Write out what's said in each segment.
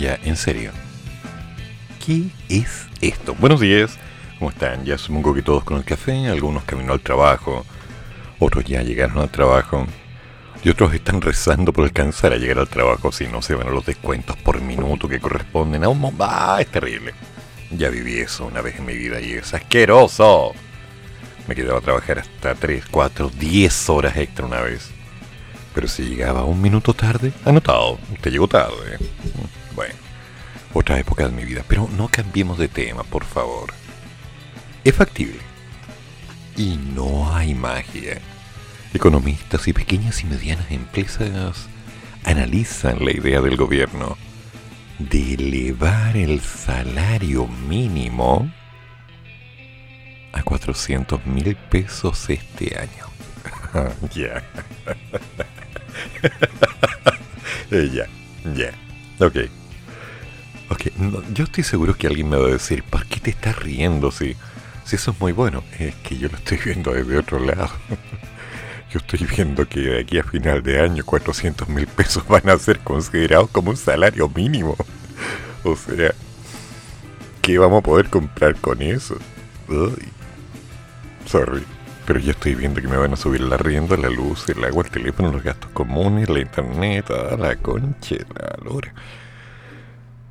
Ya, en serio. ¿Qué es esto? Buenos días. ¿Cómo están? Ya supongo que todos con el café, algunos caminó al trabajo, otros ya llegaron al trabajo y otros están rezando por alcanzar a llegar al trabajo si no se van a los descuentos por minuto que corresponden a un... ¡Ah! Es terrible. Ya viví eso una vez en mi vida y es asqueroso. Me quedaba a trabajar hasta 3, 4, 10 horas extra una vez. Pero si llegaba un minuto tarde, anotado, te llegó tarde. Otra época de mi vida. Pero no cambiemos de tema, por favor. Es factible. Y no hay magia. Economistas y pequeñas y medianas empresas analizan la idea del gobierno de elevar el salario mínimo a 400 mil pesos este año. Ya. Ya, ya. Ok. Ok, yo estoy seguro que alguien me va a decir, ¿por qué te estás riendo si, si eso es muy bueno? Es que yo lo estoy viendo desde otro lado. Yo estoy viendo que de aquí a final de año 400 mil pesos van a ser considerados como un salario mínimo. O sea, ¿qué vamos a poder comprar con eso? Sorry, pero ya estoy viendo que me van a subir la rienda, la luz, el agua, el teléfono, los gastos comunes, la internet, a la concha, la lora.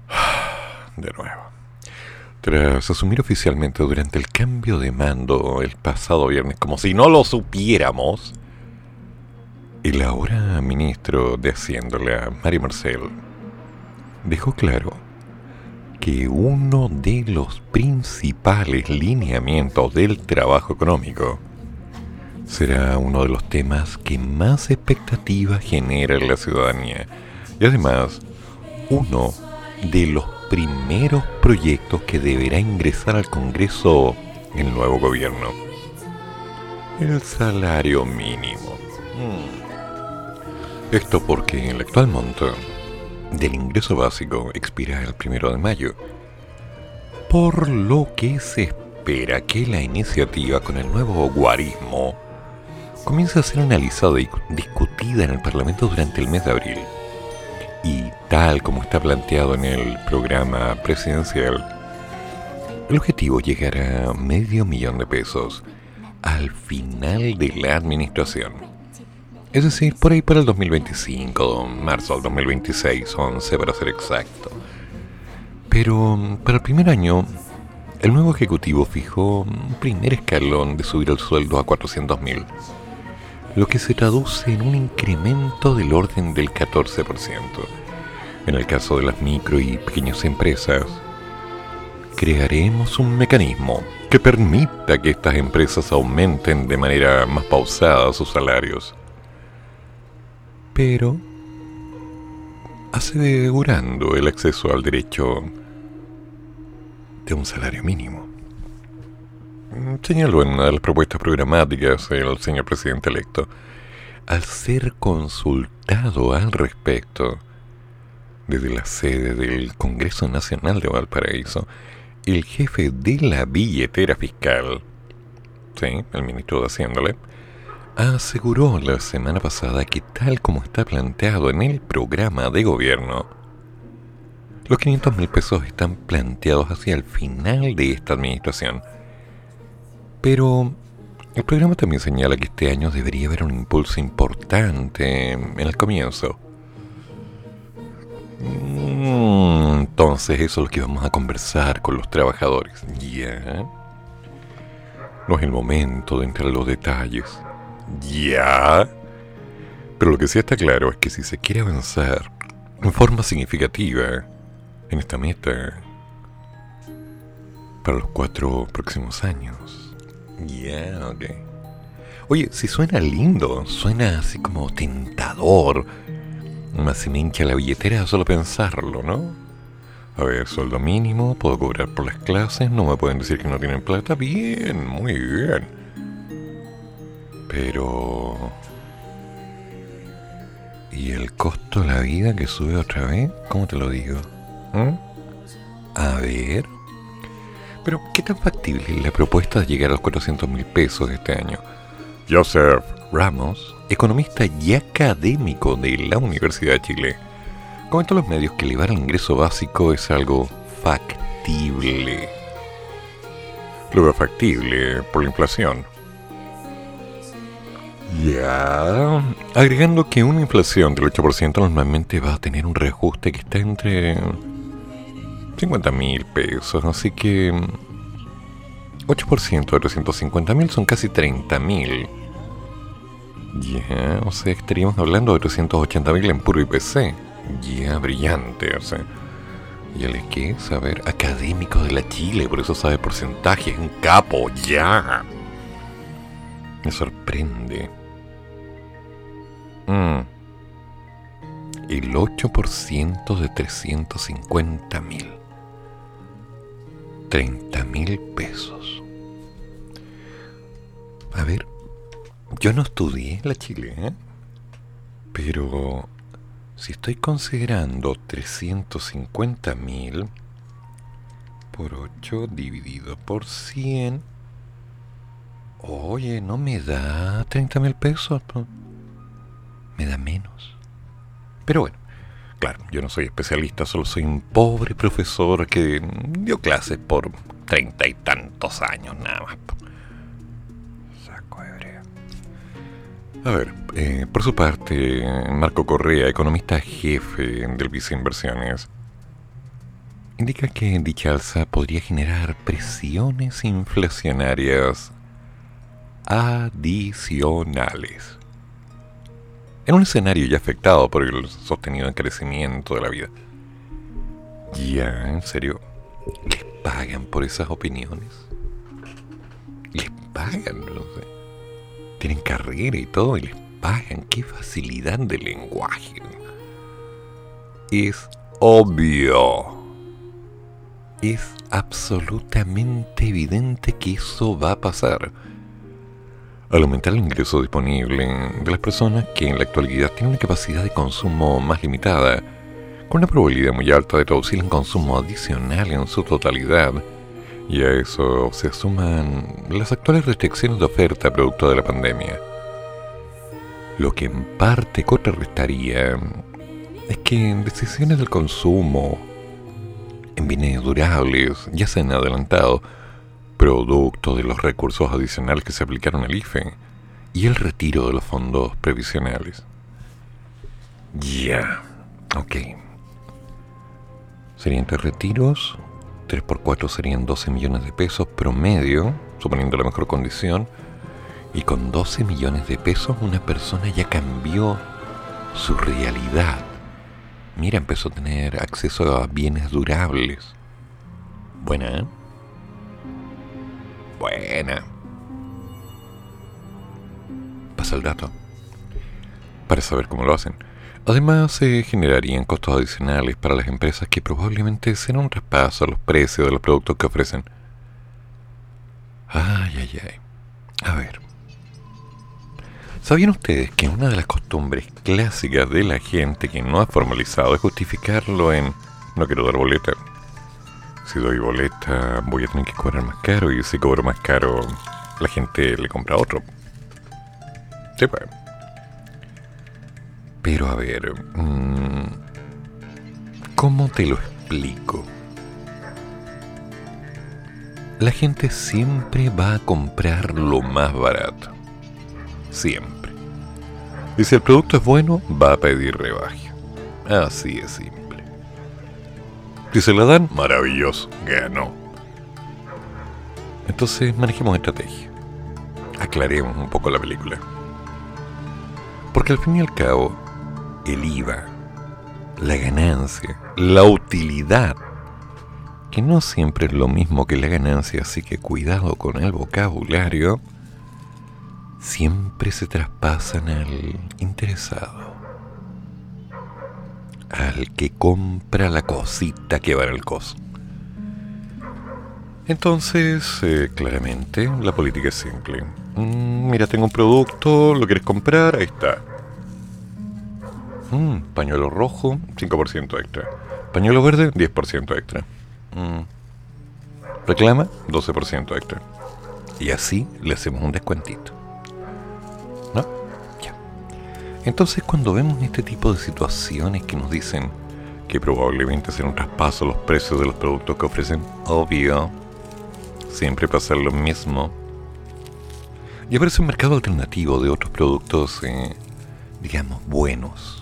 De nuevo. Tras asumir oficialmente durante el cambio de mando el pasado viernes, como si no lo supiéramos, el ahora ministro de Hacienda, Mario Marcel, dejó claro que uno de los principales lineamientos del trabajo económico será uno de los temas que más expectativa genera en la ciudadanía y además uno de los primeros proyectos que deberá ingresar al Congreso el nuevo gobierno. El salario mínimo. Hmm. Esto porque el actual monto del ingreso básico expira el primero de mayo, por lo que se espera que la iniciativa con el nuevo guarismo comience a ser analizada y discutida en el Parlamento durante el mes de abril. Tal como está planteado en el programa presidencial, el objetivo es llegar a medio millón de pesos al final de la administración. Es decir, por ahí para el 2025, marzo del 2026, 11 para ser exacto. Pero para el primer año, el nuevo ejecutivo fijó un primer escalón de subir el sueldo a 400.000, lo que se traduce en un incremento del orden del 14%. En el caso de las micro y pequeñas empresas, crearemos un mecanismo que permita que estas empresas aumenten de manera más pausada sus salarios pero asegurando el acceso al derecho de un salario mínimo. Señaló en una de las propuestas programáticas el señor presidente electo, al ser consultado al respecto desde la sede del Congreso Nacional de Valparaíso, el jefe de la billetera fiscal, sí, el ministro de Haciéndole, aseguró la semana pasada que tal como está planteado en el programa de gobierno, los 500 mil pesos están planteados hacia el final de esta administración. Pero el programa también señala que este año debería haber un impulso importante en el comienzo. Mm, entonces eso es lo que vamos a conversar con los trabajadores. Ya. No es el momento de entrar en los detalles. Ya. Pero lo que sí está claro es que si se quiere avanzar en forma significativa en esta meta para los cuatro próximos años. Ya, ok. Oye, si suena lindo, suena así como tentador, Más si me hincha la billetera solo pensarlo, ¿no? A ver, sueldo mínimo, puedo cobrar por las clases, no me pueden decir que no tienen plata. Bien, muy bien. Pero... ¿Y el costo de la vida que sube otra vez? ¿Cómo te lo digo? ¿Mm? A ver. Pero, ¿qué tan factible la propuesta de llegar a los 400 mil pesos este año? Joseph Ramos, economista y académico de la Universidad de Chile, comentó a los medios que elevar el ingreso básico es algo factible. Luego factible por la inflación. Ya, agregando que una inflación del 8% normalmente va a tener un reajuste que está entre 50 mil pesos, así que 8% de 350 mil son casi 30 mil. Ya, o sea, estaríamos hablando de 380 mil en puro IPC. Ya, brillante, o sea. Y él es saber, académico de la Chile, por eso sabe porcentajes, un capo, ya. Me sorprende. Mm. El 8% de 350 mil. 30 mil pesos. A ver, yo no estudié la Chile, ¿eh? pero si estoy considerando 350 mil por 8 dividido por 100, oye, no me da 30 mil pesos, me da menos. Pero bueno, claro, yo no soy especialista, solo soy un pobre profesor que dio clases por treinta y tantos años nada más. A ver, eh, por su parte, Marco Correa, economista jefe del Vice Inversiones, indica que dicha alza podría generar presiones inflacionarias adicionales en un escenario ya afectado por el sostenido encarecimiento de la vida. Ya, en serio, ¿les pagan por esas opiniones? ¿Les pagan? No sé. Tienen carrera y todo y les pagan. Qué facilidad de lenguaje. Es obvio. Es absolutamente evidente que eso va a pasar al aumentar el ingreso disponible de las personas que en la actualidad tienen una capacidad de consumo más limitada, con una probabilidad muy alta de traducir en consumo adicional en su totalidad, y a eso se suman las actuales restricciones de oferta producto de la pandemia. Lo que en parte contrarrestaría es que en decisiones del consumo, en bienes durables, ya se han adelantado, producto de los recursos adicionales que se aplicaron al IFE y el retiro de los fondos previsionales. Ya, ok. Serían tres retiros, 3 por 4 serían 12 millones de pesos promedio, suponiendo la mejor condición, y con 12 millones de pesos una persona ya cambió su realidad. Mira, empezó a tener acceso a bienes durables. Buena, ¿eh? Buena. Pasa el dato. Para saber cómo lo hacen. Además, se generarían costos adicionales para las empresas que probablemente serán un traspaso a los precios de los productos que ofrecen. Ay, ay, ay. A ver. ¿Sabían ustedes que una de las costumbres clásicas de la gente que no ha formalizado es justificarlo en no quiero dar boleta? si doy boleta voy a tener que cobrar más caro y si cobro más caro la gente le compra otro. Sí, pues. Pero a ver, mm, ¿cómo te lo explico? La gente siempre va a comprar lo más barato. Siempre. Y si el producto es bueno, va a pedir rebaja. Así es simple. Si se la dan, maravilloso, ganó. Entonces manejemos estrategia. Aclaremos un poco la película. Porque al fin y al cabo, el IVA, la ganancia, la utilidad, que no siempre es lo mismo que la ganancia, así que cuidado con el vocabulario, siempre se traspasan al interesado. al que compra la cosita que va en el coso. Entonces, eh, claramente, la política es simple. Mm, mira, tengo un producto, ¿lo quieres comprar? Ahí está. Mm, pañuelo rojo, 5% extra. Pañuelo verde, 10% extra. Mm. Reclama, 12% extra. Y así le hacemos un descuentito. ¿No? Ya. Entonces cuando vemos este tipo de situaciones que nos dicen que probablemente será un traspaso los precios de los productos que ofrecen, obvio, siempre pasa lo mismo. Y aparece un mercado alternativo de otros productos, eh, digamos, buenos.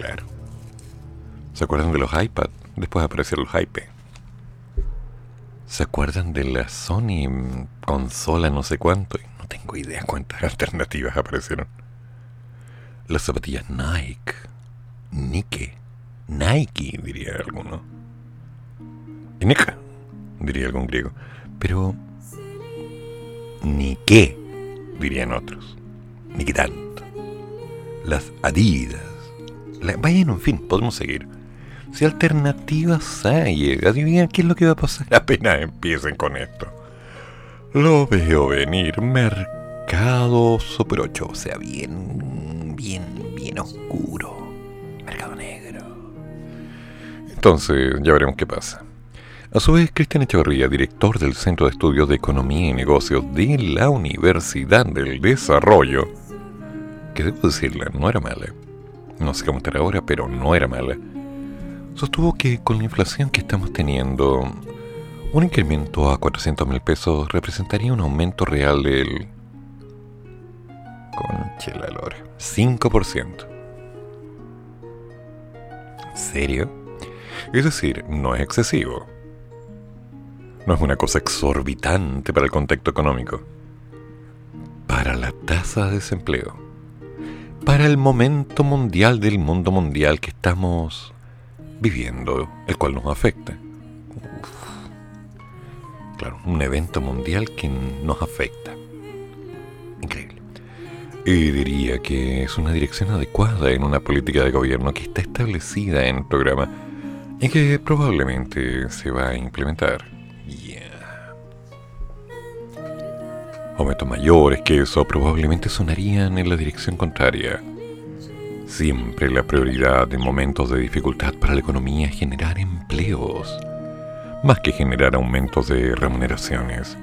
Claro. ¿Se acuerdan de los iPad? Después aparecieron los iPad. ¿Se acuerdan de la Sony consola no sé cuánto? No tengo idea cuántas alternativas aparecieron. Las zapatillas Nike. Nike. Nike, diría alguno. Nike, diría algún griego. Pero... Ni qué, dirían otros. Ni qué tanto. Las Adidas. La, vayan, en fin, podemos seguir. Si alternativas hay, adivinen qué es lo que va a pasar apenas empiecen con esto. Lo veo venir mercado super 8, o sea, bien, bien, bien oscuro. Mercado negro. Entonces, ya veremos qué pasa. A su vez, Cristian Echeverría, director del Centro de Estudios de Economía y Negocios de la Universidad del Desarrollo, que debo decirle, no era mala. No sé cómo estará ahora, pero no era mala sostuvo que con la inflación que estamos teniendo, un incremento a 400 mil pesos representaría un aumento real del... Conche la lora. 5%. ¿En serio? Es decir, no es excesivo. No es una cosa exorbitante para el contexto económico. Para la tasa de desempleo. Para el momento mundial del mundo mundial que estamos viviendo, el cual nos afecta. Claro, un evento mundial que nos afecta. Increíble. Y diría que es una dirección adecuada en una política de gobierno que está establecida en el programa y que probablemente se va a implementar. Aumentos mayores que eso probablemente sonarían en la dirección contraria Siempre la prioridad en momentos de dificultad para la economía es generar empleos, más que generar aumentos de remuneraciones.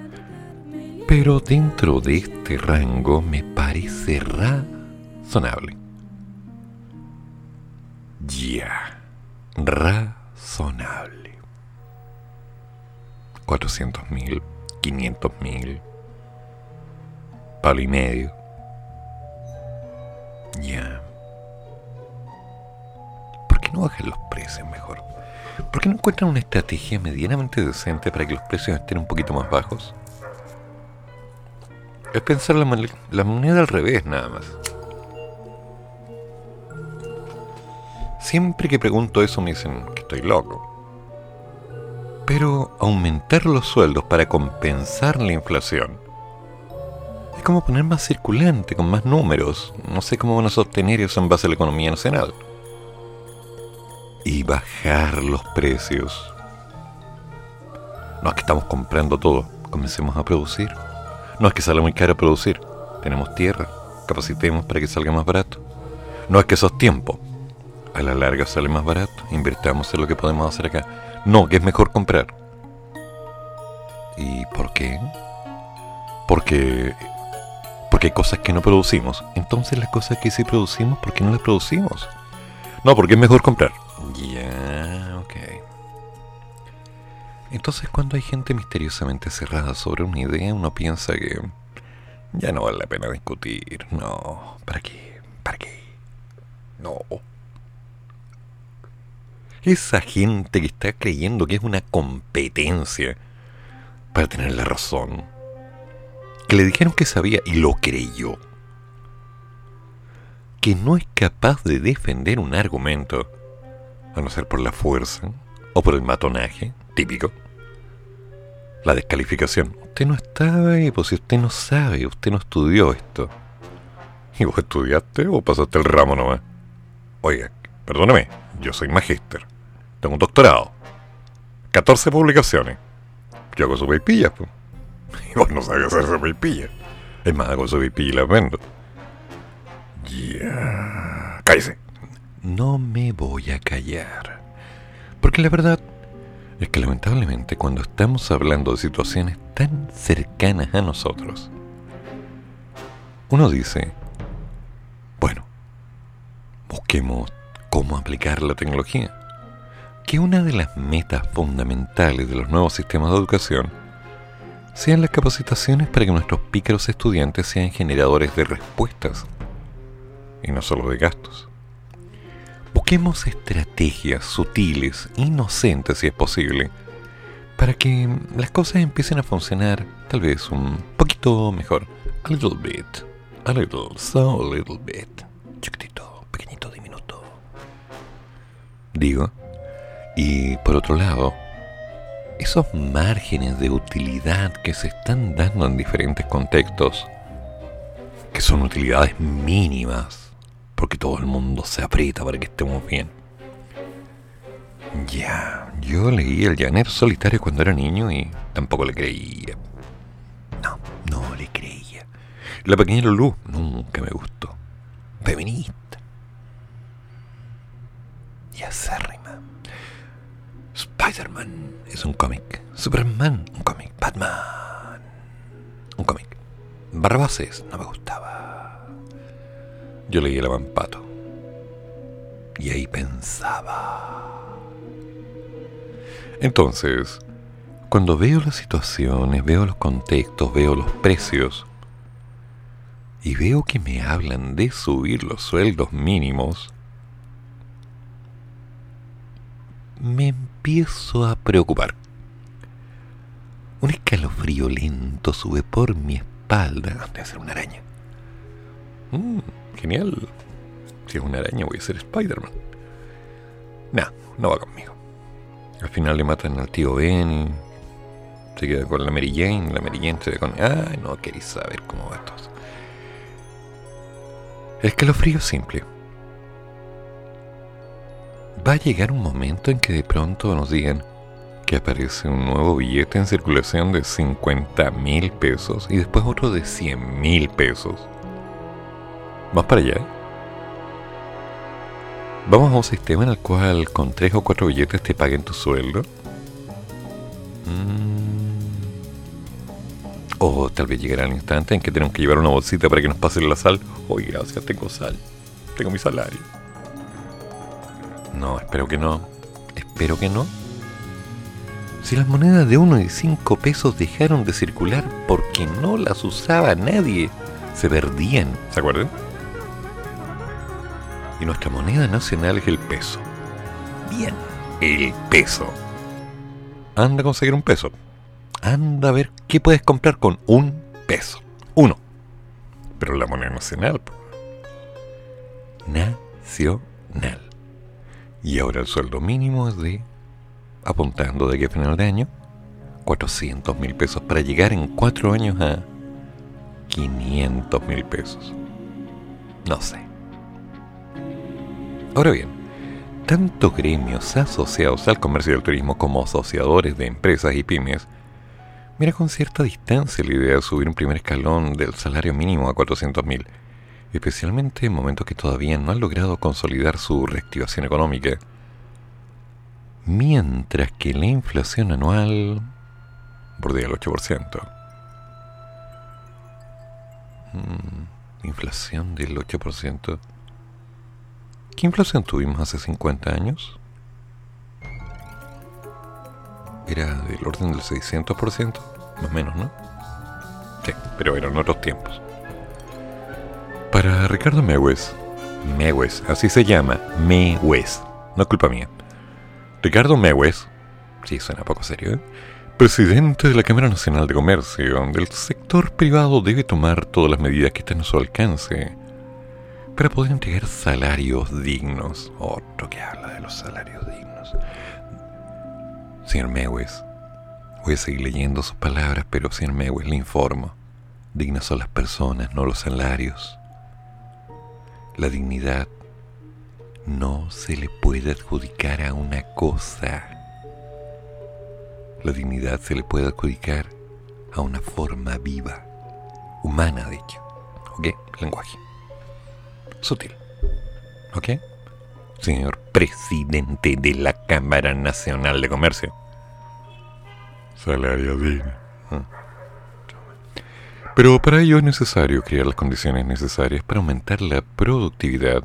Pero dentro de este rango me parece razonable. Ya, razonable. 400 mil, 500 mil, palo y medio. Ya. ¿por qué no bajan los precios mejor? ¿Por qué no encuentran una estrategia medianamente decente para que los precios estén un poquito más bajos? Es pensar la, moneda al revés nada más. Siempre que pregunto eso me dicen que estoy loco. Pero aumentar los sueldos para compensar la inflación es como poner más circulante, con más números. No sé cómo van a sostener eso en base a la economía nacional y bajar los precios. No es que estamos comprando todo, comencemos a producir. No es que salga muy caro producir, tenemos tierra, capacitemos para que salga más barato. No es que eso es tiempo, a la larga sale más barato, invirtamos en lo que podemos hacer acá. No, que es mejor comprar. ¿Y por qué? Porque porque hay cosas que no producimos. Entonces las cosas que sí producimos, ¿por qué no las producimos? No, porque es mejor comprar. Ya, ok. Entonces cuando hay gente misteriosamente cerrada sobre una idea, uno piensa que ya no vale la pena discutir. No, ¿para qué? ¿Para qué? No. Esa gente que está creyendo que es una competencia para tener la razón. Que le dijeron que sabía y lo creyó. Que no es capaz de defender un argumento a no ser por la fuerza o por el matonaje, típico. La descalificación. Usted no estaba ahí, pues si usted no sabe, usted no estudió esto. ¿Y vos estudiaste o pasaste el ramo nomás? Oiga, perdóname, Yo soy magíster. Tengo un doctorado. 14 publicaciones. Yo hago su pues. Y vos no sabes hacer su pipilla. Es más, hago su pipilla y la vendo. Ya. Cállese. No me voy a callar. Porque la verdad es que lamentablemente cuando estamos hablando de situaciones tan cercanas a nosotros, uno dice, bueno, busquemos cómo aplicar la tecnología. Que una de las metas fundamentales de los nuevos sistemas de educación sean las capacitaciones para que nuestros pícaros estudiantes sean generadores de respuestas y no solo de gastos. Busquemos estrategias sutiles, inocentes si es posible, para que las cosas empiecen a funcionar tal vez un poquito mejor. A little bit. A little, so a little bit. Chiquitito, pequeñito, diminuto. Digo. Y por otro lado, esos márgenes de utilidad que se están dando en diferentes contextos, que son utilidades mínimas, porque todo el mundo se aprieta para que estemos bien. Ya, yo leí El Llanero Solitario cuando era niño y tampoco le creía. No, no le creía. La pequeña Lulu nunca me gustó. Feminista. Y acérrima. Spider-Man es un cómic. Superman, un cómic. Batman, un cómic. Barbases no me gustaba. Yo leí el avampato. Y ahí pensaba. Entonces, cuando veo las situaciones, veo los contextos, veo los precios, y veo que me hablan de subir los sueldos mínimos, me empiezo a preocupar. Un escalofrío lento sube por mi espalda. Debe ser una araña. Mm genial. Si es una araña voy a ser Spider-Man. Nah, no va conmigo. Al final le matan al tío Ben se queda con la Mary Jane. La Mary Jane se ve con... Ay, no queréis saber cómo va esto. El escalofrío es simple. Va a llegar un momento en que de pronto nos digan que aparece un nuevo billete en circulación de 50 mil pesos y después otro de 100 mil pesos Vas para allá. Vamos a un sistema en el cual con tres o cuatro billetes te paguen tu sueldo. Mm. O tal vez llegará el instante en que tenemos que llevar una bolsita para que nos pasen la sal. Oye, gracias, tengo sal. Tengo mi salario. No, espero que no. Espero que no. Si las monedas de uno y cinco pesos dejaron de circular porque no las usaba nadie, se perdían. ¿Se acuerdan? y nuestra moneda nacional es el peso. Bien, el peso. Anda a conseguir un peso. Anda a ver qué puedes comprar con un peso. Uno. Pero la moneda nacional. Nacional. Y ahora el sueldo mínimo es de, apuntando de aquí final de año, 400 mil pesos para llegar en cuatro años a 500 mil pesos. No sé. Ahora bien, tanto gremios asociados al comercio y al turismo como asociadores de empresas y pymes mira con cierta distancia la idea de subir un primer escalón del salario mínimo a 400.000, especialmente en momentos que todavía no han logrado consolidar su reactivación económica, mientras que la inflación anual bordea el 8%. Mm, inflación del 8%. ¿Qué inflación tuvimos hace 50 años? Era del orden del 600%, más o menos, ¿no? Sí, pero eran otros tiempos. Para Ricardo Mewes, Mewes, así se llama, Mewes, no es culpa mía. Ricardo Mewes, sí, suena poco serio, ¿eh? presidente de la Cámara Nacional de Comercio, donde el sector privado debe tomar todas las medidas que estén a su alcance para poder entregar salarios dignos. Otro que habla de los salarios dignos. Señor Mewes, voy a seguir leyendo sus palabras, pero señor Mewes, le informo. Dignas son las personas, no los salarios. La dignidad no se le puede adjudicar a una cosa. La dignidad se le puede adjudicar a una forma viva, humana de hecho. ¿Ok? Lenguaje. Sutil. ¿Ok? Señor presidente de la Cámara Nacional de Comercio. Salario digno. Ah. Pero para ello es necesario crear las condiciones necesarias para aumentar la productividad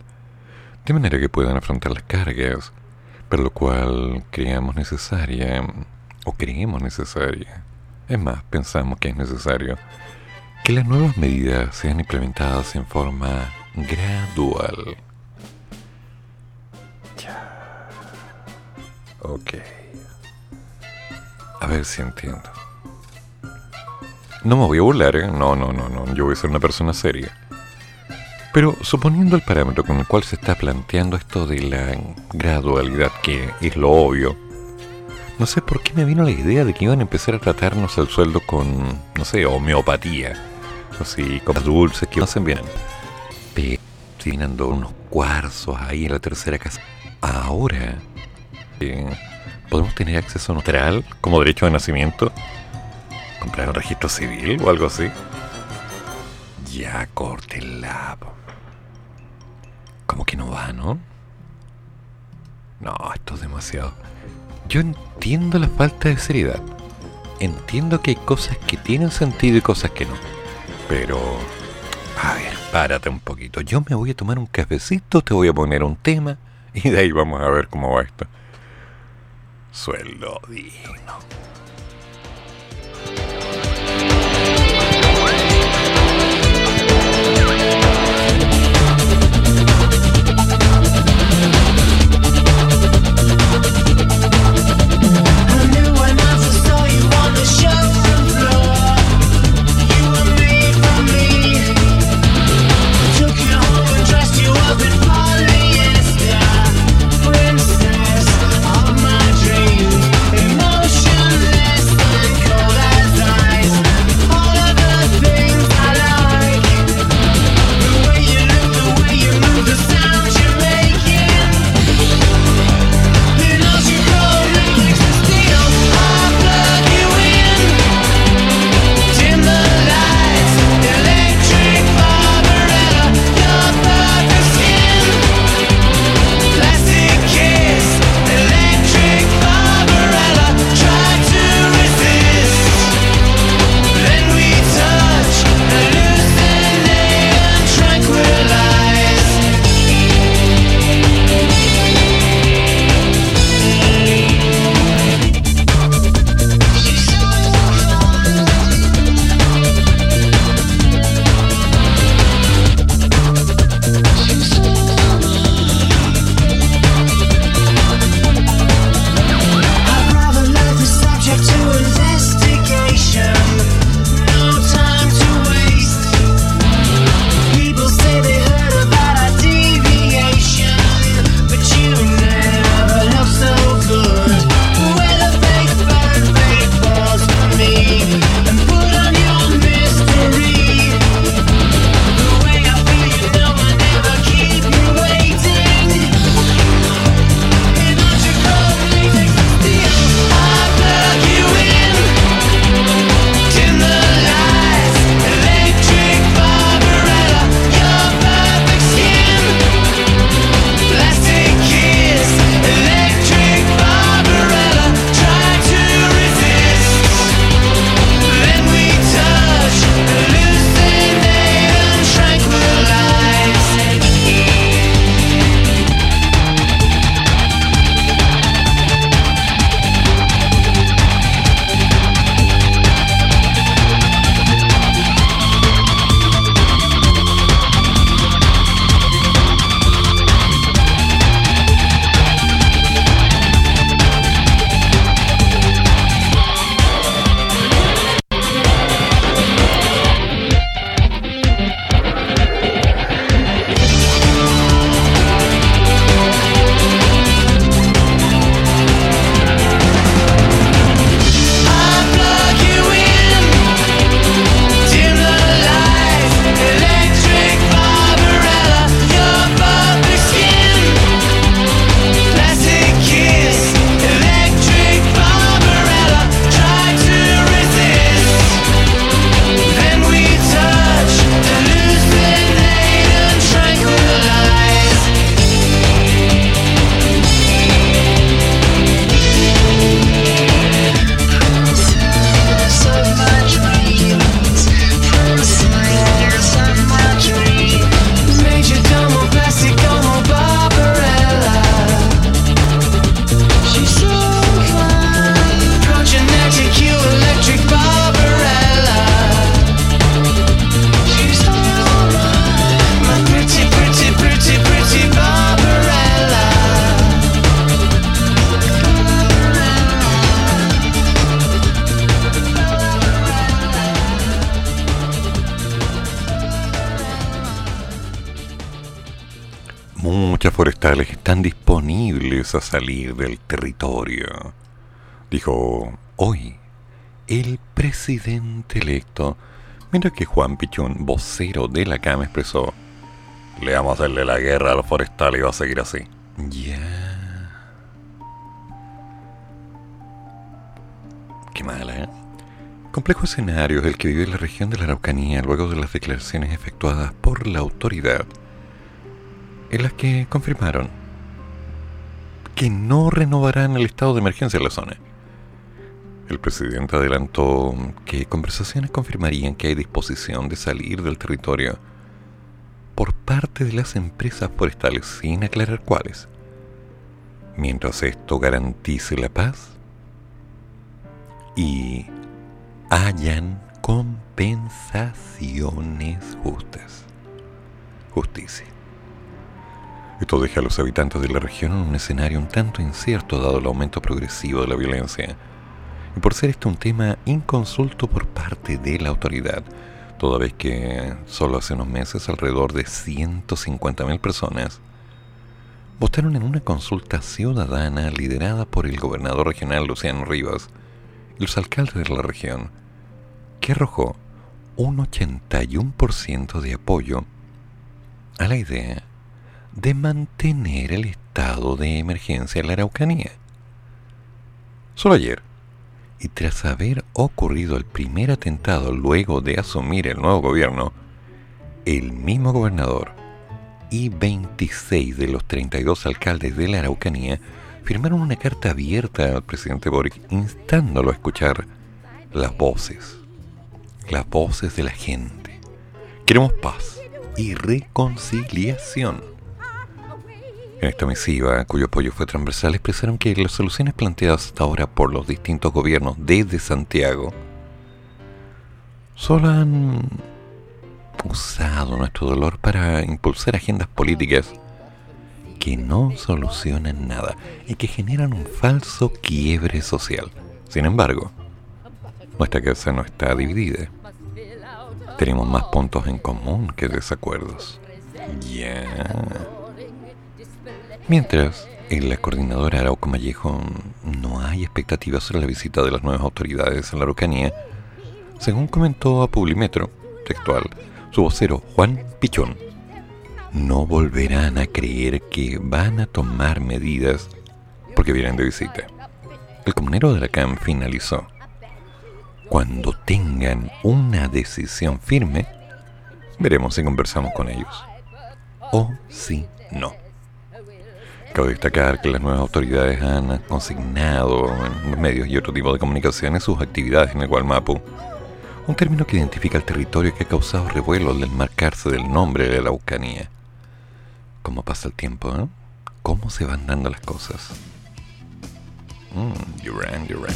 de manera que puedan afrontar las cargas, para lo cual creamos necesaria, o creemos necesaria, es más, pensamos que es necesario, que las nuevas medidas sean implementadas en forma gradual. Ya. Ok. A ver si entiendo. No me voy a burlar, ¿eh? No, no, no, no. Yo voy a ser una persona seria. Pero suponiendo el parámetro con el cual se está planteando esto de la gradualidad, que es lo obvio, no sé por qué me vino la idea de que iban a empezar a tratarnos el sueldo con, no sé, homeopatía. Así, cosas dulces que hacen bien. Pero terminando unos cuarzos ahí en la tercera casa. Ahora, eh, ¿podemos tener acceso neutral como derecho de nacimiento? ¿Comprar un registro civil o algo así? Ya, córtenla. Como que no va, ¿no? No, esto es demasiado. Yo entiendo la falta de seriedad. Entiendo que hay cosas que tienen sentido y cosas que no. Pero... A ver, párate un poquito. Yo me voy a tomar un cafecito, te voy a poner un tema y de ahí vamos a ver cómo va esto. Sueldo digno. Muchas forestales están disponibles a salir del territorio, dijo hoy el presidente electo, mientras que Juan Pichón, vocero de la CAM, expresó, le vamos a hacerle la guerra a los forestales y va a seguir así. Ya. Qué mala, ¿eh? Complejo escenario es el que vive la región de la Araucanía luego de las declaraciones efectuadas por la autoridad, en las que confirmaron que no renovarán el estado de emergencia en la zona. El presidente adelantó que conversaciones confirmarían que hay disposición de salir del territorio por parte de las empresas forestales sin aclarar cuáles. Mientras esto garantice la paz y hayan compensaciones justas. Justicia. Esto deja a los habitantes de la región en un escenario un tanto incierto dado el aumento progresivo de la violencia. Y por ser este un tema inconsulto por parte de la autoridad, toda vez que solo hace unos meses alrededor de 150.000 personas votaron en una consulta ciudadana liderada por el gobernador regional Luciano Rivas y los alcaldes de la región, que arrojó un 81% de apoyo a la idea de mantener el estado de emergencia en la Araucanía. Solo ayer, y tras haber ocurrido el primer atentado luego de asumir el nuevo gobierno, el mismo gobernador y 26 de los 32 alcaldes de la Araucanía firmaron una carta abierta al presidente Boric instándolo a escuchar las voces, las voces de la gente. Queremos paz y reconciliación en esta misiva, cuyo apoyo fue transversal, expresaron que las soluciones planteadas hasta ahora por los distintos gobiernos desde Santiago solo han usado nuestro dolor para impulsar agendas políticas que no solucionan nada y que generan un falso quiebre social. Sin embargo, nuestra casa no está dividida. Tenemos más puntos en común que desacuerdos. Ya. Mientras, en la coordinadora Arauco Mallejo no hay expectativas sobre la visita de las nuevas autoridades en la Araucanía, según comentó a Publimetro, textual, su vocero Juan Pichón. No volverán a creer que van a tomar medidas porque vienen de visita. El comunero de la CAM finalizó. Cuando tengan una decisión firme, veremos si conversamos con ellos. O si no. Cabe destacar que las nuevas autoridades han consignado en medios y otro tipo de comunicaciones sus actividades en el Gualmapu, un término que identifica el territorio que ha causado revuelo al marcarse del nombre de la Araucanía. ¿Cómo pasa el tiempo? Eh? ¿Cómo se van dando las cosas? Mm, Duran, Duran.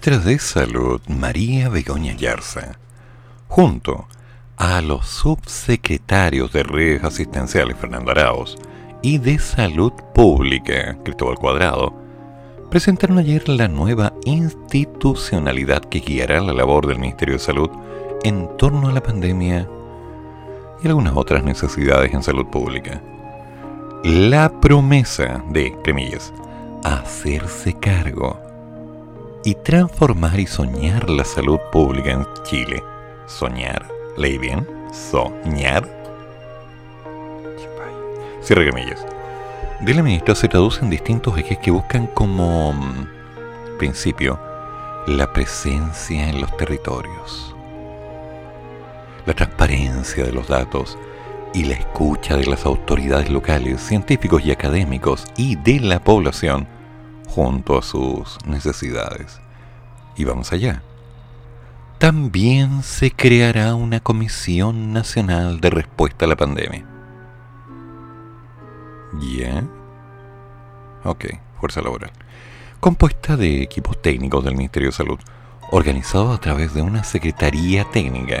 Ministra de Salud, María Begoña Yarza, junto a los subsecretarios de redes asistenciales, Fernando Arauz, y de Salud Pública, Cristóbal Cuadrado, presentaron ayer la nueva institucionalidad que guiará la labor del Ministerio de Salud en torno a la pandemia y algunas otras necesidades en salud pública. La promesa de, cremillas, hacerse cargo y transformar y soñar la salud pública en Chile. Soñar. ¿Leí bien? Soñar. Cierre comillas. De la ministra se traduce en distintos ejes que buscan como mm, principio la presencia en los territorios, la transparencia de los datos y la escucha de las autoridades locales, científicos y académicos y de la población junto a sus necesidades. Y vamos allá. También se creará una Comisión Nacional de Respuesta a la Pandemia. ¿Ya? Ok, Fuerza Laboral. Compuesta de equipos técnicos del Ministerio de Salud, organizado a través de una Secretaría Técnica.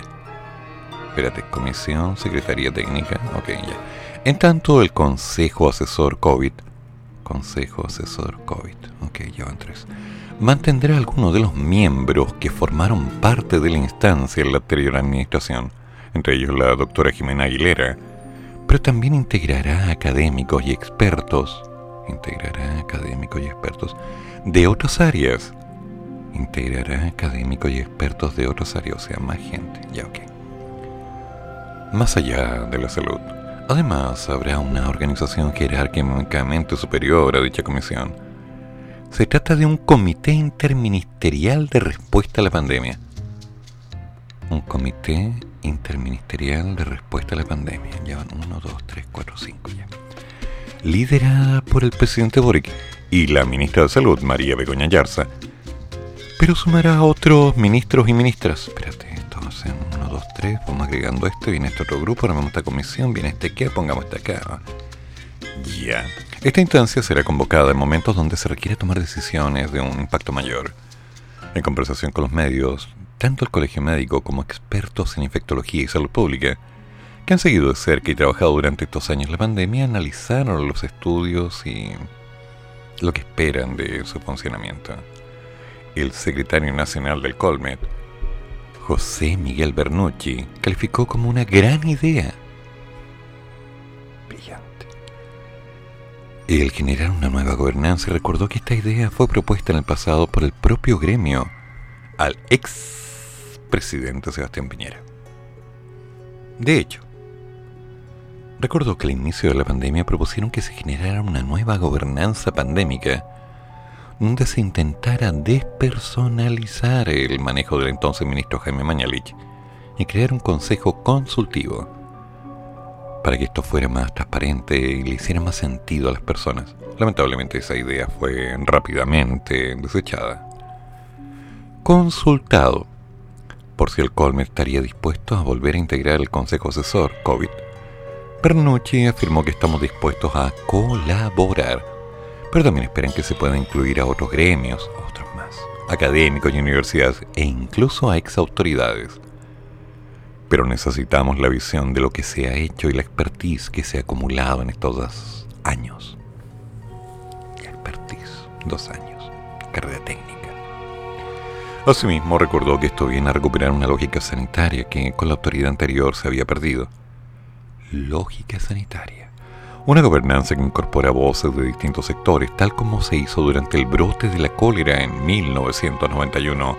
Espérate, Comisión, Secretaría Técnica, ok, ya. En tanto, el Consejo Asesor COVID Consejo Asesor COVID. Ok, ya van tres. Mantendrá algunos de los miembros que formaron parte de la instancia en la anterior administración, entre ellos la doctora Jimena Aguilera, pero también integrará académicos y expertos, integrará académicos y expertos de otras áreas, integrará académicos y expertos de otras áreas, o sea, más gente, ya ok. Más allá de la salud, Además, habrá una organización jerárquicamente superior a dicha comisión. Se trata de un comité interministerial de respuesta a la pandemia. Un comité interministerial de respuesta a la pandemia. Ya van 1, 2, 3, 4, 5 ya. Liderada por el presidente Boric y la ministra de Salud, María Begoña Yarza. Pero sumará a otros ministros y ministras. Espérate, esto va a 1, 2, 3. Vamos agregando esto. Viene este otro grupo. Armamos esta comisión. Viene este que. Pongamos este acá. Ya. Esta instancia será convocada en momentos donde se requiere tomar decisiones de un impacto mayor. En conversación con los medios, tanto el Colegio Médico como expertos en infectología y salud pública, que han seguido de cerca y trabajado durante estos años la pandemia, analizaron los estudios y lo que esperan de su funcionamiento. El secretario nacional del Colmet, José Miguel Bernucci, calificó como una gran idea. Brillante. El generar una nueva gobernanza recordó que esta idea fue propuesta en el pasado por el propio gremio al ex presidente Sebastián Piñera. De hecho, recordó que al inicio de la pandemia propusieron que se generara una nueva gobernanza pandémica donde se intentara despersonalizar el manejo del entonces ministro Jaime Mañalich y crear un consejo consultivo para que esto fuera más transparente y le hiciera más sentido a las personas. Lamentablemente esa idea fue rápidamente desechada. Consultado por si el Colme estaría dispuesto a volver a integrar el Consejo Asesor COVID, Bernucci afirmó que estamos dispuestos a colaborar pero también esperan que se pueda incluir a otros gremios, otros más, académicos y universidades e incluso a ex autoridades. Pero necesitamos la visión de lo que se ha hecho y la expertise que se ha acumulado en estos dos años. Expertise, dos años, carrera técnica. Asimismo, recordó que esto viene a recuperar una lógica sanitaria que con la autoridad anterior se había perdido. Lógica sanitaria una gobernanza que incorpora voces de distintos sectores, tal como se hizo durante el brote de la cólera en 1991,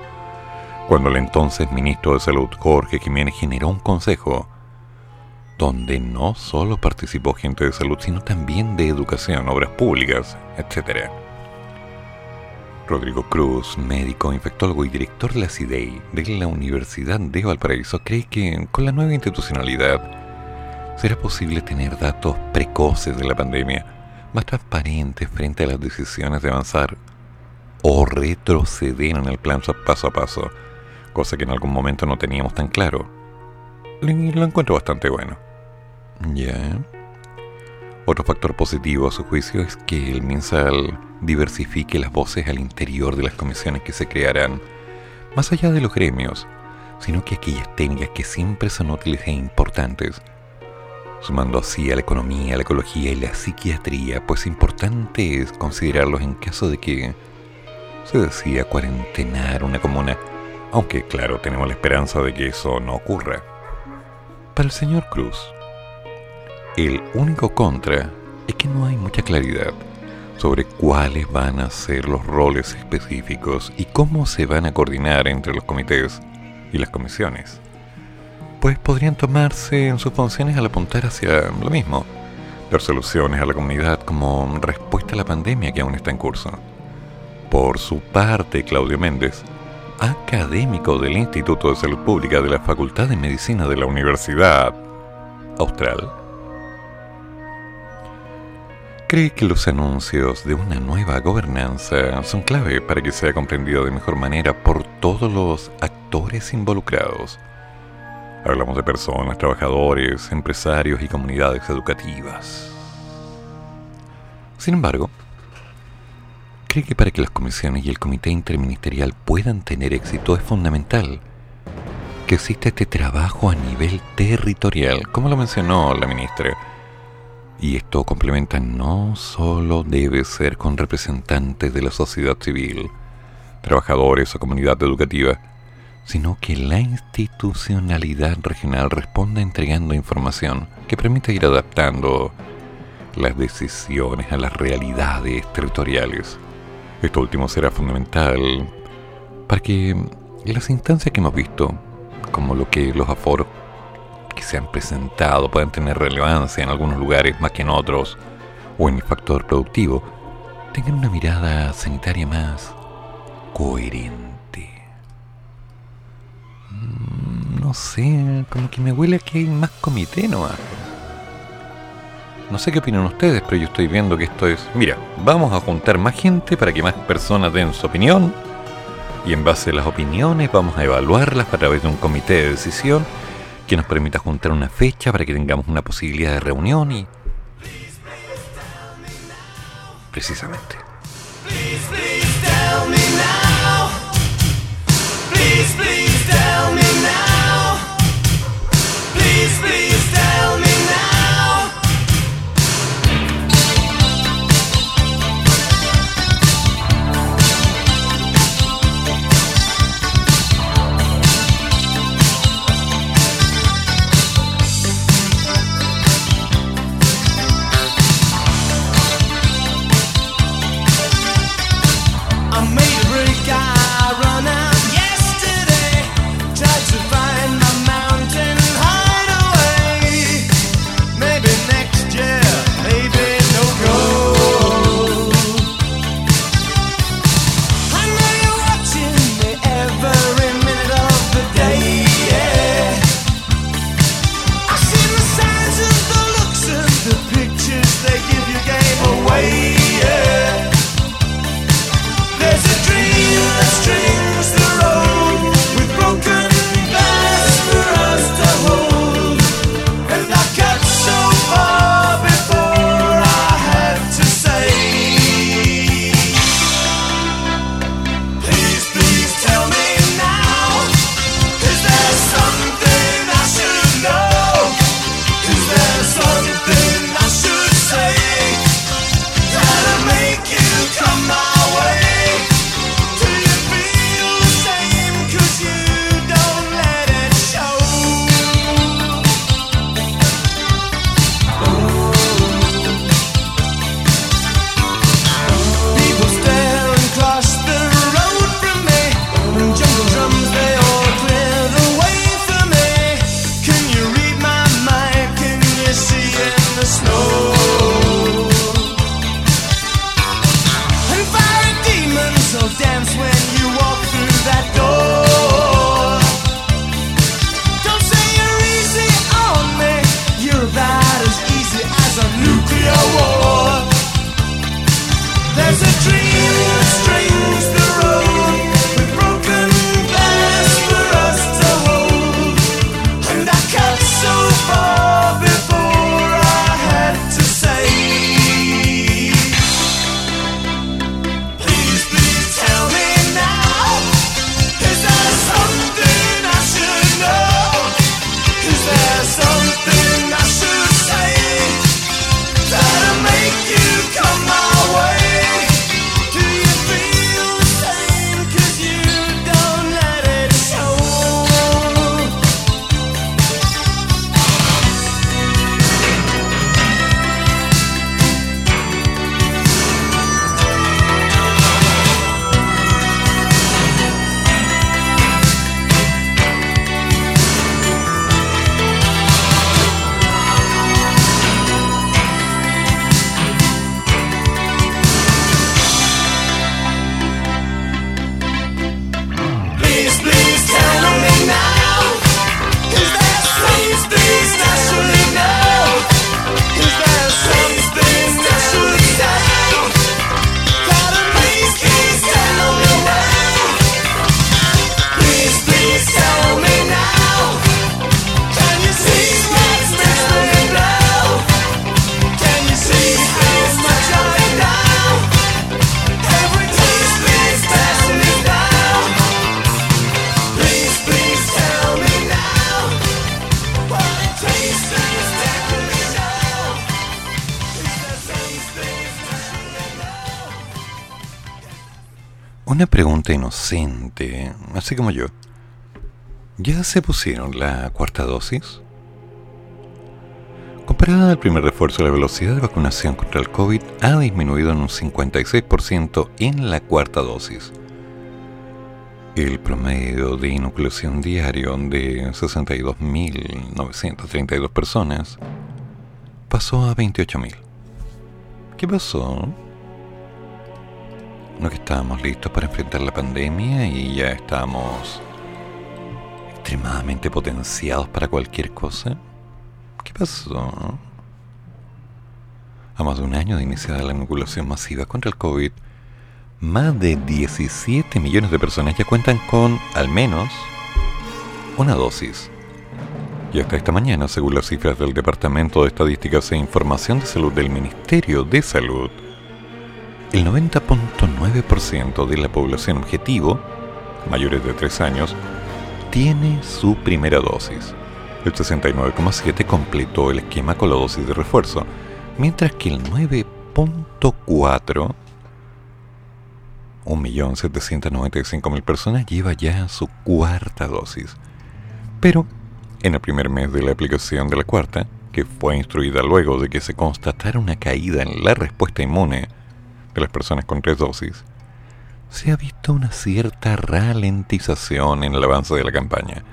cuando el entonces ministro de Salud Jorge Jiménez generó un consejo donde no solo participó gente de salud, sino también de educación, obras públicas, etc. Rodrigo Cruz, médico, infectólogo y director de la CIDEI de la Universidad de Valparaíso, cree que con la nueva institucionalidad ¿Será posible tener datos precoces de la pandemia, más transparentes frente a las decisiones de avanzar o retroceder en el plan paso a paso, cosa que en algún momento no teníamos tan claro? Lo encuentro bastante bueno. Ya. Otro factor positivo a su juicio es que el MinSal diversifique las voces al interior de las comisiones que se crearán, más allá de los gremios, sino que aquellas técnicas que siempre son útiles e importantes, sumando así a la economía, la ecología y la psiquiatría, pues importante es considerarlos en caso de que se decida cuarentenar una comuna, aunque claro, tenemos la esperanza de que eso no ocurra. Para el señor Cruz, el único contra es que no hay mucha claridad sobre cuáles van a ser los roles específicos y cómo se van a coordinar entre los comités y las comisiones. Pues podrían tomarse en sus funciones al apuntar hacia lo mismo, dar soluciones a la comunidad como respuesta a la pandemia que aún está en curso. Por su parte, Claudio Méndez, académico del Instituto de Salud Pública de la Facultad de Medicina de la Universidad Austral, cree que los anuncios de una nueva gobernanza son clave para que sea comprendido de mejor manera por todos los actores involucrados. Hablamos de personas, trabajadores, empresarios y comunidades educativas. Sin embargo, cree que para que las comisiones y el comité interministerial puedan tener éxito es fundamental que exista este trabajo a nivel territorial, como lo mencionó la ministra y esto complementa no solo debe ser con representantes de la sociedad civil, trabajadores o comunidad educativa, sino que la institucionalidad regional responda entregando información que permita ir adaptando las decisiones a las realidades territoriales. Esto último será fundamental para que las instancias que hemos visto, como lo que los aforos que se han presentado pueden tener relevancia en algunos lugares más que en otros, o en el factor productivo, tengan una mirada sanitaria más coherente. No sé, como que me huele que hay más comité nomás. No sé qué opinan ustedes, pero yo estoy viendo que esto es... Mira, vamos a juntar más gente para que más personas den su opinión y en base a las opiniones vamos a evaluarlas a través de un comité de decisión que nos permita juntar una fecha para que tengamos una posibilidad de reunión y... Precisamente. Pregunta inocente, así como yo. ¿Ya se pusieron la cuarta dosis? Comparada al primer refuerzo, la velocidad de vacunación contra el COVID ha disminuido en un 56% en la cuarta dosis. El promedio de inoculación diario de 62.932 personas pasó a 28.000. ¿Qué pasó? ¿No que estábamos listos para enfrentar la pandemia y ya estamos extremadamente potenciados para cualquier cosa? ¿Qué pasó? A más de un año de iniciada la inoculación masiva contra el COVID, más de 17 millones de personas ya cuentan con, al menos, una dosis. Y hasta esta mañana, según las cifras del Departamento de Estadísticas e Información de Salud del Ministerio de Salud, el 90.9% de la población objetivo, mayores de 3 años, tiene su primera dosis. El 69,7% completó el esquema con la dosis de refuerzo, mientras que el 9.4% 1.795.000 personas lleva ya su cuarta dosis. Pero, en el primer mes de la aplicación de la cuarta, que fue instruida luego de que se constatara una caída en la respuesta inmune de las personas con tres dosis, se ha visto una cierta ralentización en el avance de la campaña.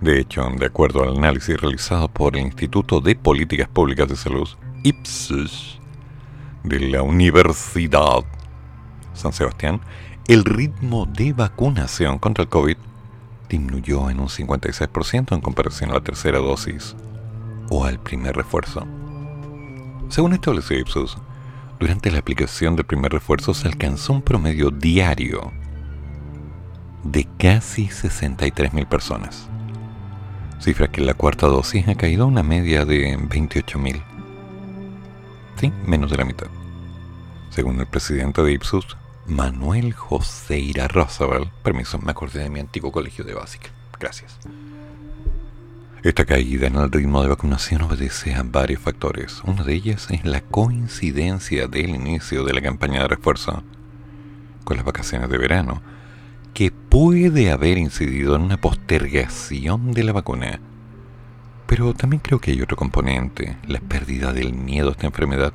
De hecho, de acuerdo al análisis realizado por el Instituto de Políticas Públicas de Salud, IPSUS, de la Universidad San Sebastián, el ritmo de vacunación contra el COVID disminuyó en un 56% en comparación a la tercera dosis o al primer refuerzo. Según estableció Ipsos, durante la aplicación del primer refuerzo se alcanzó un promedio diario de casi 63.000 personas, cifra que en la cuarta dosis ha caído a una media de 28.000. Sí, menos de la mitad. Según el presidente de Ipsos, Manuel Joseira Roosevelt. Permiso, me acordé de mi antiguo colegio de básica. Gracias. Esta caída en el ritmo de vacunación obedece a varios factores. Una de ellas es la coincidencia del inicio de la campaña de refuerzo con las vacaciones de verano, que puede haber incidido en una postergación de la vacuna. Pero también creo que hay otro componente, la pérdida del miedo a esta enfermedad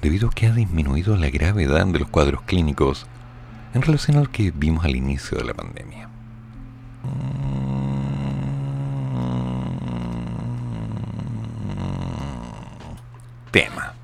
debido a que ha disminuido la gravedad de los cuadros clínicos en relación al que vimos al inicio de la pandemia. Tema.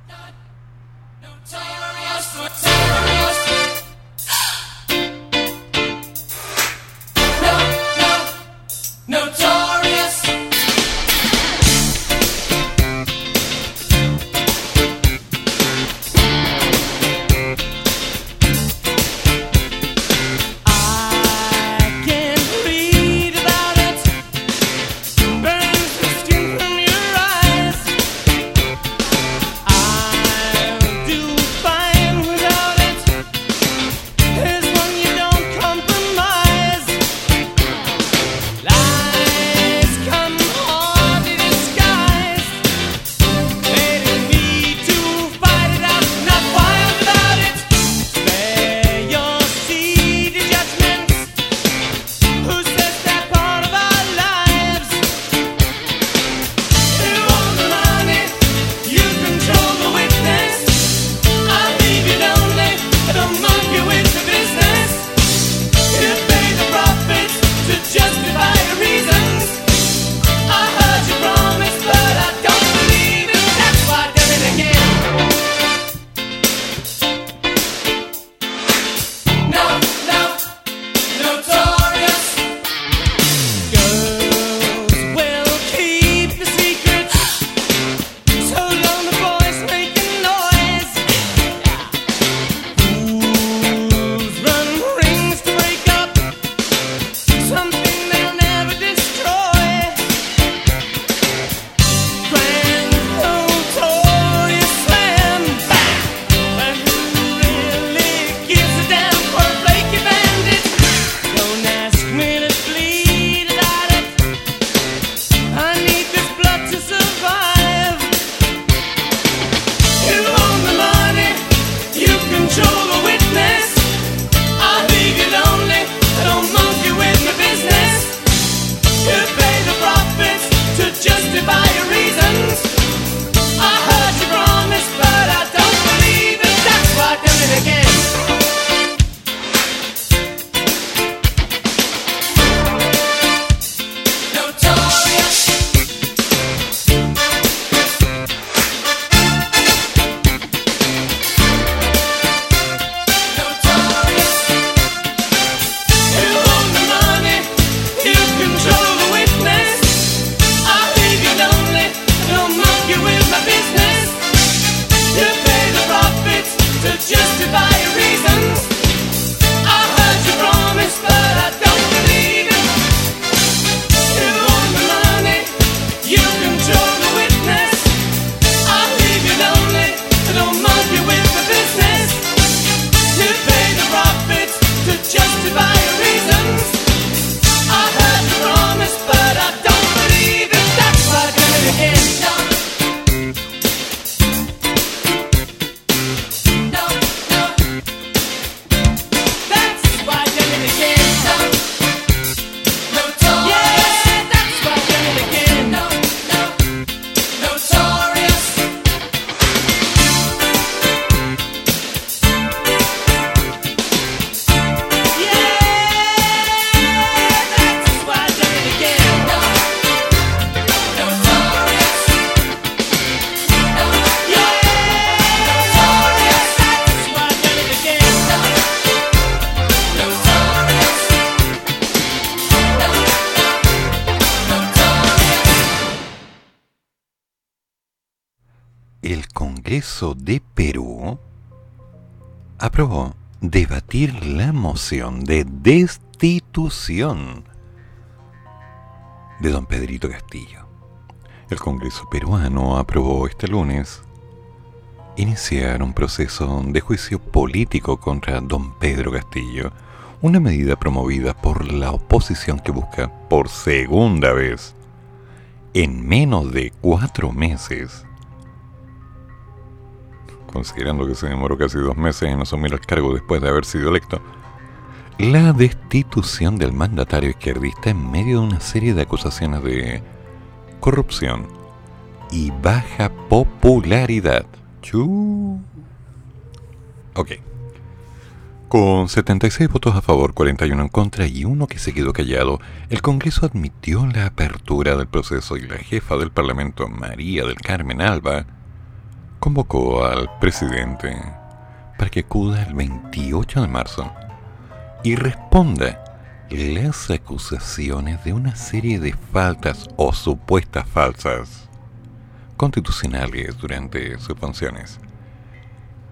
De destitución de don Pedrito Castillo. El Congreso peruano aprobó este lunes iniciar un proceso de juicio político contra don Pedro Castillo, una medida promovida por la oposición que busca por segunda vez en menos de cuatro meses considerando que se demoró casi dos meses en asumir el cargo después de haber sido electo, la destitución del mandatario izquierdista en medio de una serie de acusaciones de corrupción y baja popularidad. Chuu. Ok. Con 76 votos a favor, 41 en contra y uno que se quedó callado, el Congreso admitió la apertura del proceso y la jefa del Parlamento, María del Carmen Alba, convocó al presidente para que acuda el 28 de marzo y responda las acusaciones de una serie de faltas o supuestas falsas constitucionales durante sus funciones.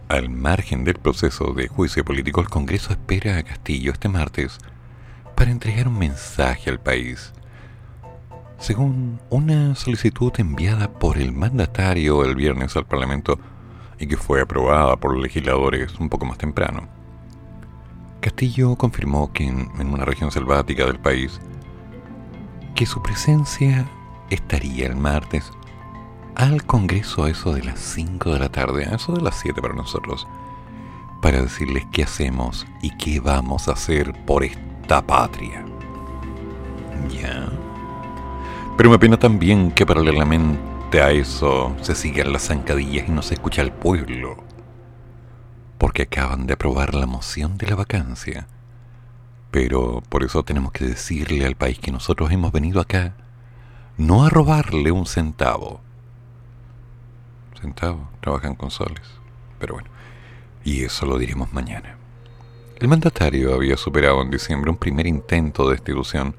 Al margen del proceso de juicio político, el Congreso espera a Castillo este martes para entregar un mensaje al país según una solicitud enviada por el mandatario el viernes al Parlamento y que fue aprobada por los legisladores un poco más temprano. Castillo confirmó que en, una región selvática del país que su presencia estaría el martes al Congreso a eso de las 5 de la tarde, a eso de las 7 para nosotros, para decirles qué hacemos y qué vamos a hacer por esta patria. Ya. Pero me apena también que paralelamente a eso se sigan las zancadillas y no se escucha al pueblo. Porque acaban de aprobar la moción de la vacancia. Pero por eso tenemos que decirle al país que nosotros hemos venido acá no a robarle un centavo. Centavo, trabajan con soles. Pero bueno, y eso lo diremos mañana. El mandatario había superado en diciembre un primer intento de destitución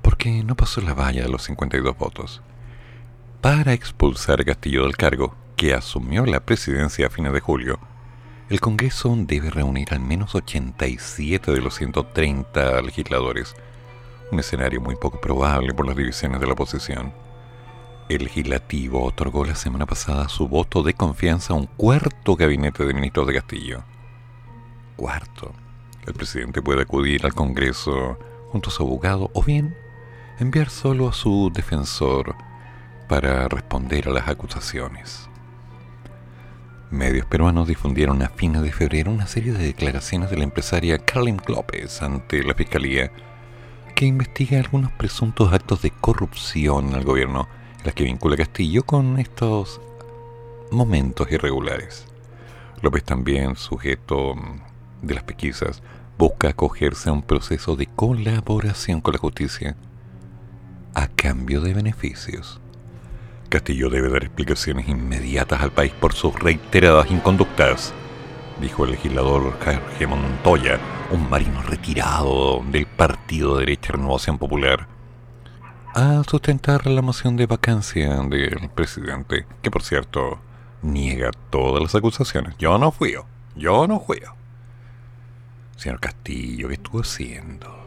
porque no pasó la valla de los 52 votos. Para expulsar a Castillo del cargo, que asumió la presidencia a fines de julio, el Congreso debe reunir al menos 87 de los 130 legisladores, un escenario muy poco probable por las divisiones de la oposición. El legislativo otorgó la semana pasada su voto de confianza a un cuarto gabinete de ministros de Castillo. Cuarto. El presidente puede acudir al Congreso junto a su abogado o bien enviar solo a su defensor para responder a las acusaciones. Medios peruanos difundieron a fines de febrero una serie de declaraciones de la empresaria Carlin López ante la Fiscalía que investiga algunos presuntos actos de corrupción en el gobierno, las que vincula Castillo con estos momentos irregulares. López también, sujeto de las pesquisas, busca acogerse a un proceso de colaboración con la justicia a cambio de beneficios. Castillo debe dar explicaciones inmediatas al país por sus reiteradas inconductas, dijo el legislador Jorge Montoya, un marino retirado del Partido de Derecha Renovación Popular, a sustentar la moción de vacancia del presidente, que por cierto niega todas las acusaciones. Yo no fui yo, yo no fui yo. Señor Castillo, ¿qué estuvo haciendo?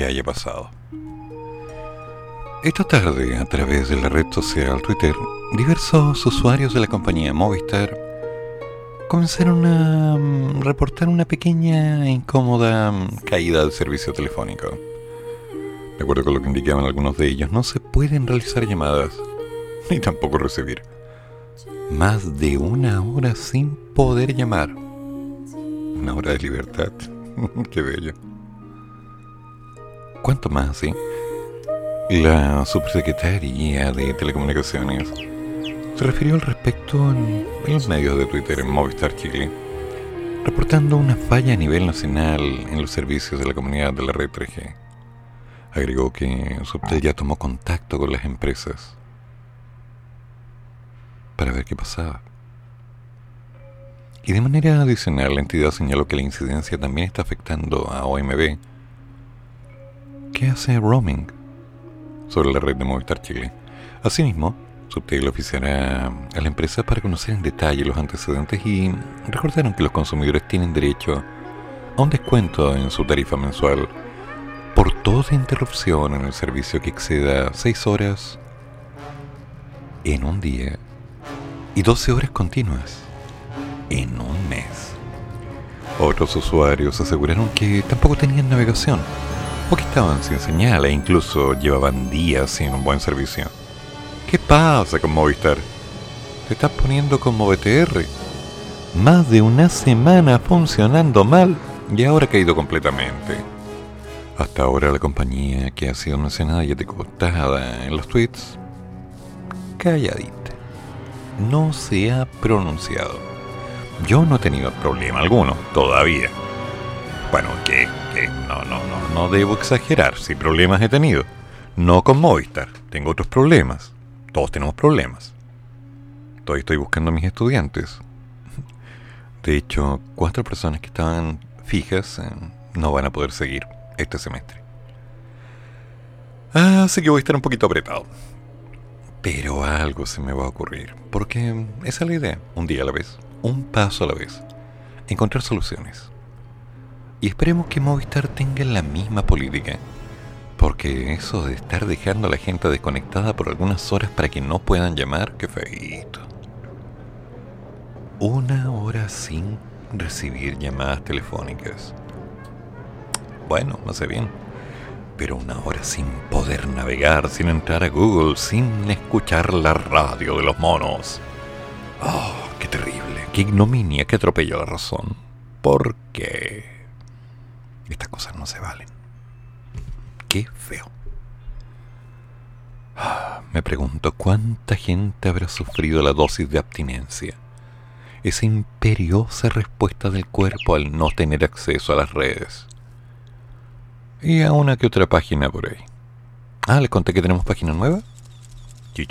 Que haya pasado. Esta tarde, a través de la red social Twitter, diversos usuarios de la compañía Movistar comenzaron a mm, reportar una pequeña e incómoda mm, caída del servicio telefónico. De acuerdo con lo que indicaban algunos de ellos, no se pueden realizar llamadas, ni tampoco recibir. Más de una hora sin poder llamar. Una hora de libertad. Qué bello. ¿Cuánto más, sí? La subsecretaría de Telecomunicaciones se refirió al respecto en, los medios de Twitter en Movistar Chile, reportando una falla a nivel nacional en los servicios de la comunidad de la red 3G. Agregó que Subtel ya tomó contacto con las empresas para ver qué pasaba. Y de manera adicional, la entidad señaló que la incidencia también está afectando a OMB, que hace roaming sobre la red de Movistar Chile. Asimismo, Subtel oficiará a la empresa para conocer en detalle los antecedentes y recordaron que los consumidores tienen derecho a un descuento en su tarifa mensual por toda interrupción en el servicio que exceda 6 horas en un día y 12 horas continuas en un mes. Otros usuarios aseguraron que tampoco tenían navegación, que estaban sin señal e incluso llevaban días sin un buen servicio. ¿Qué pasa con Movistar? Te estás poniendo como BTR. Más de una semana funcionando mal y ahora ha caído completamente. Hasta ahora la compañía que ha sido mencionada y decotada en los tweets, calladita, no se ha pronunciado. Yo no he tenido problema alguno, todavía. Bueno, que, no, no, no, no debo exagerar, si problemas he tenido. No con Movistar, tengo otros problemas. Todos tenemos problemas. Todavía estoy buscando a mis estudiantes. De hecho, cuatro personas que estaban fijas eh, no van a poder seguir este semestre. Así que voy a estar un poquito apretado. Pero algo se me va a ocurrir, porque esa es la idea, un día a la vez un paso a la vez, encontrar soluciones. Y esperemos que Movistar tenga la misma política, porque eso de estar dejando a la gente desconectada por algunas horas para que no puedan llamar, qué feito. Una hora sin recibir llamadas telefónicas. Bueno, no sé bien. Pero una hora sin poder navegar, sin entrar a Google, sin escuchar la radio de los monos. Oh, qué terrible qué ignominia, qué atropello la razón. Porque estas cosas no se valen. Qué feo. Ah, me pregunto cuánta gente habrá sufrido la dosis de abstinencia. Esa imperiosa respuesta del cuerpo al no tener acceso a las redes. Y a una que otra página por ahí. Ah, les conté que tenemos página nueva. Chi,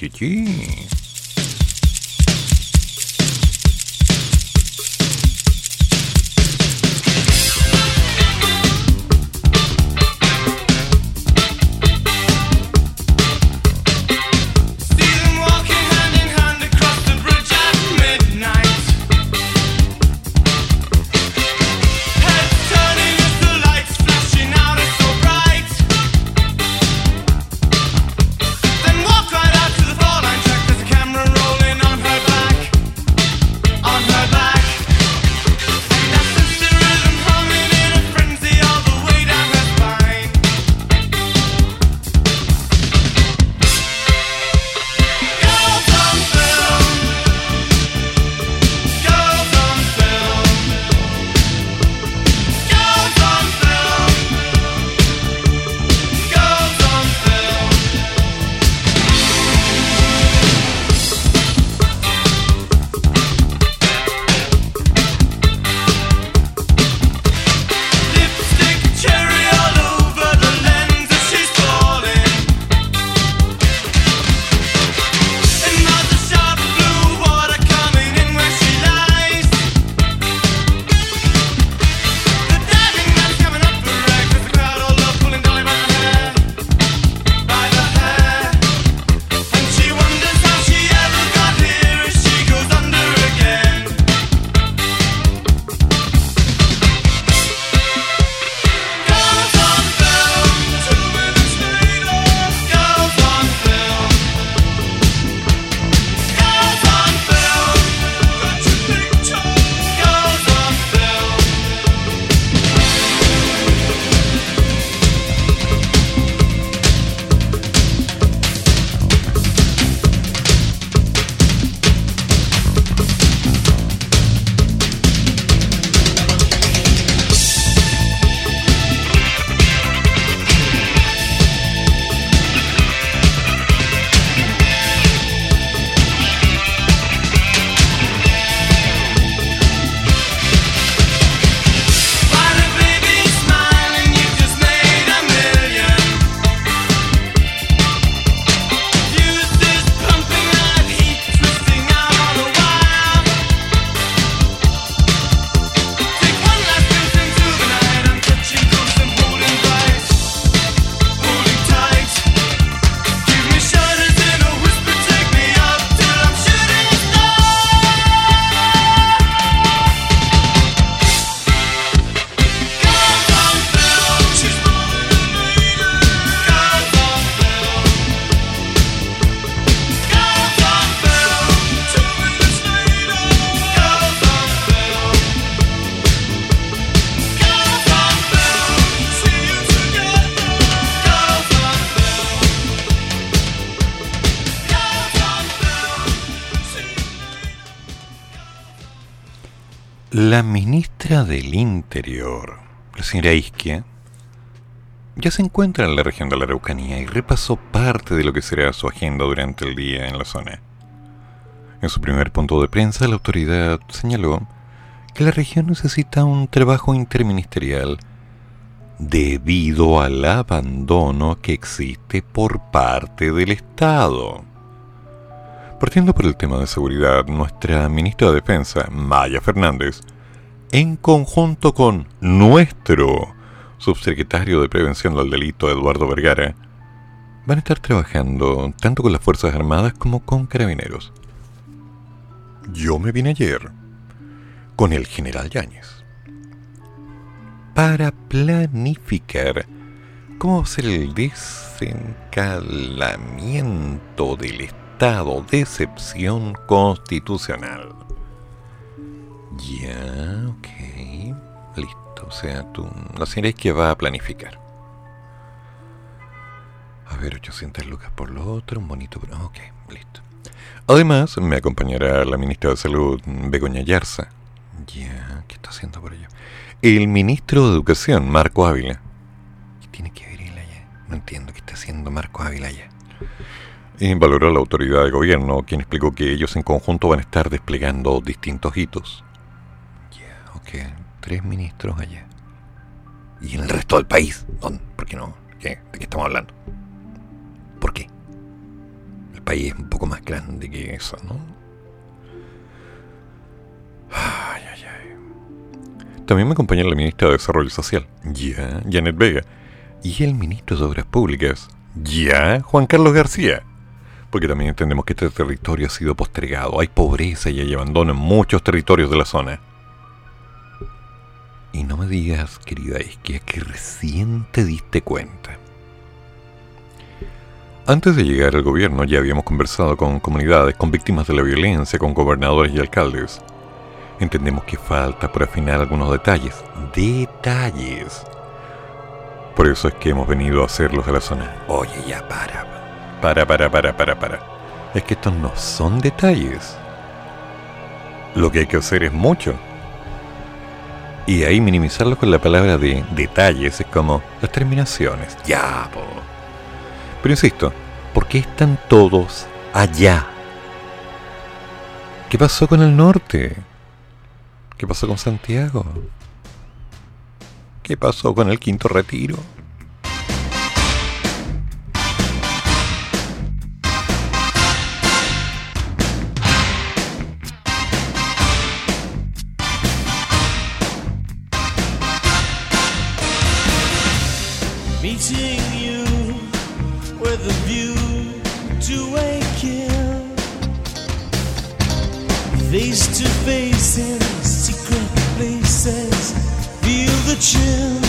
del Interior, la señora Isquia, ya se encuentra en la región de la Araucanía y repasó parte de lo que será su agenda durante el día en la zona. En su primer punto de prensa, la autoridad señaló que la región necesita un trabajo interministerial debido al abandono que existe por parte del Estado. Partiendo por el tema de seguridad, nuestra ministra de Defensa, Maya Fernández, en conjunto con nuestro subsecretario de Prevención del Delito, Eduardo Vergara, van a estar trabajando tanto con las Fuerzas Armadas como con carabineros. Yo me vine ayer con el general Yáñez para planificar cómo va a ser el desencalamiento del estado de excepción constitucional. Ya, ok, listo. O sea, tú, la señora que va a planificar. A ver, 800 lucas por lo otro, un bonito... Ok, listo. Además, me acompañará la ministra de Salud, Begoña Yarza. Ya, ¿qué está haciendo por ello? El ministro de Educación, Marco Ávila. ¿Qué tiene que ver él allá? No entiendo qué está haciendo Marco Ávila allá. Y valoró la autoridad de gobierno, quien explicó que ellos en conjunto van a estar desplegando distintos hitos. Tres ministros allá. ¿Y en el resto del país? ¿Por qué no? ¿De qué estamos hablando? ¿Por qué? país un poco más grande que eso, ¿no? Ay, ay, ay. También me acompaña la ministra de Desarrollo Social, ya, Janet Vega, y el ministro de Obras Públicas, ya, Juan Carlos García. Porque también entendemos que este territorio ha sido postergado, hay pobreza y hay abandono en muchos territorios de la zona. Y no me digas, querida Isquia, que recién te diste cuenta. Antes de llegar al gobierno ya habíamos conversado con comunidades, con víctimas de la violencia, con gobernadores y alcaldes. Entendemos que falta por afinar algunos detalles. Detalles. Por eso es que hemos venido a hacerlos de la zona. Oye, ya para. Para, para, para, para, para. Es que estos no son detalles. Lo que hay que hacer es mucho. Y ahí minimizarlo con la palabra de detalles es como las terminaciones. Ya, po. Pero insisto, ¿por qué están todos allá? ¿Qué pasó con el norte? ¿Qué pasó con Santiago? ¿Qué pasó con el quinto retiro? A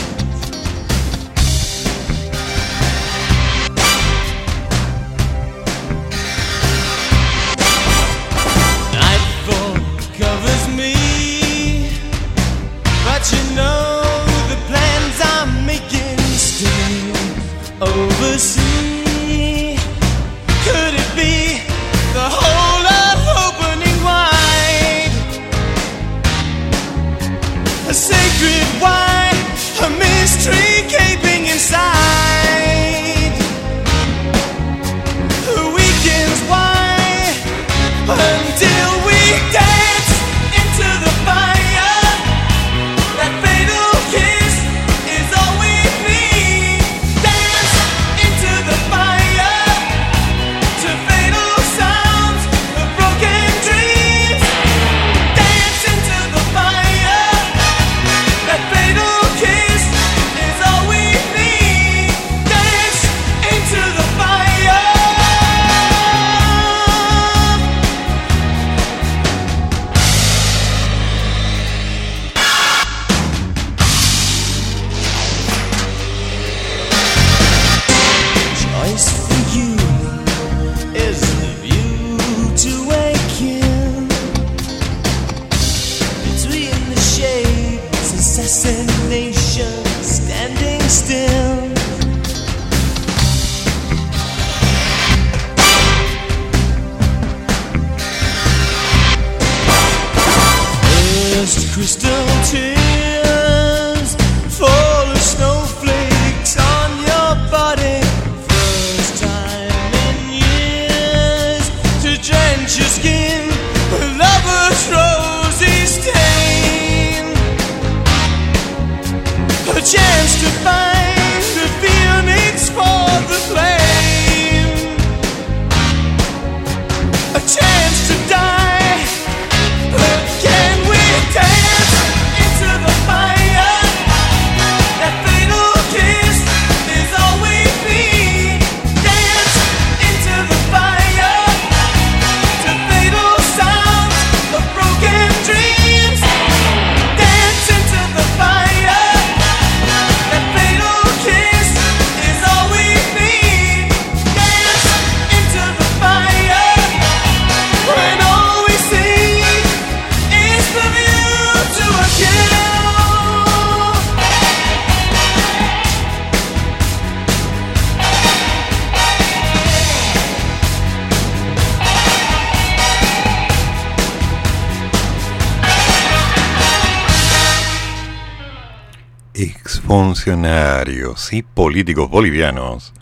funcionarios y políticos bolivianos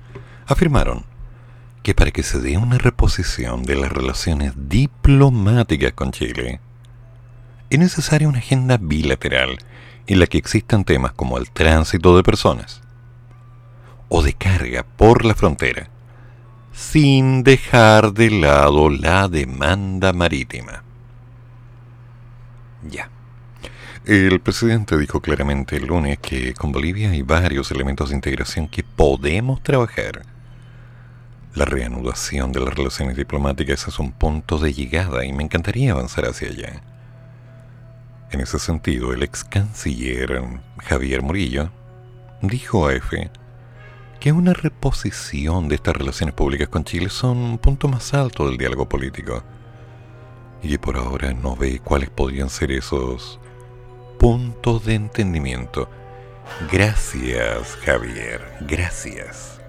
afirmaron que para que se dé una reposición de las relaciones diplomáticas con Chile, es necesaria una agenda bilateral en la que existan temas como el tránsito de personas o de carga por la frontera, sin dejar de lado la demanda marítima. Ya. El presidente dijo claramente el lunes que con Bolivia hay varios elementos de integración que podemos trabajar. La reanudación de las relaciones diplomáticas es un punto de llegada y me encantaría avanzar hacia allá. En ese sentido, el ex canciller Javier Murillo dijo a EFE que una reposición de estas relaciones públicas con Chile son un punto más alto del diálogo político y que por ahora no ve cuáles podrían ser esos punto de entendimiento. Gracias, Javier, gracias.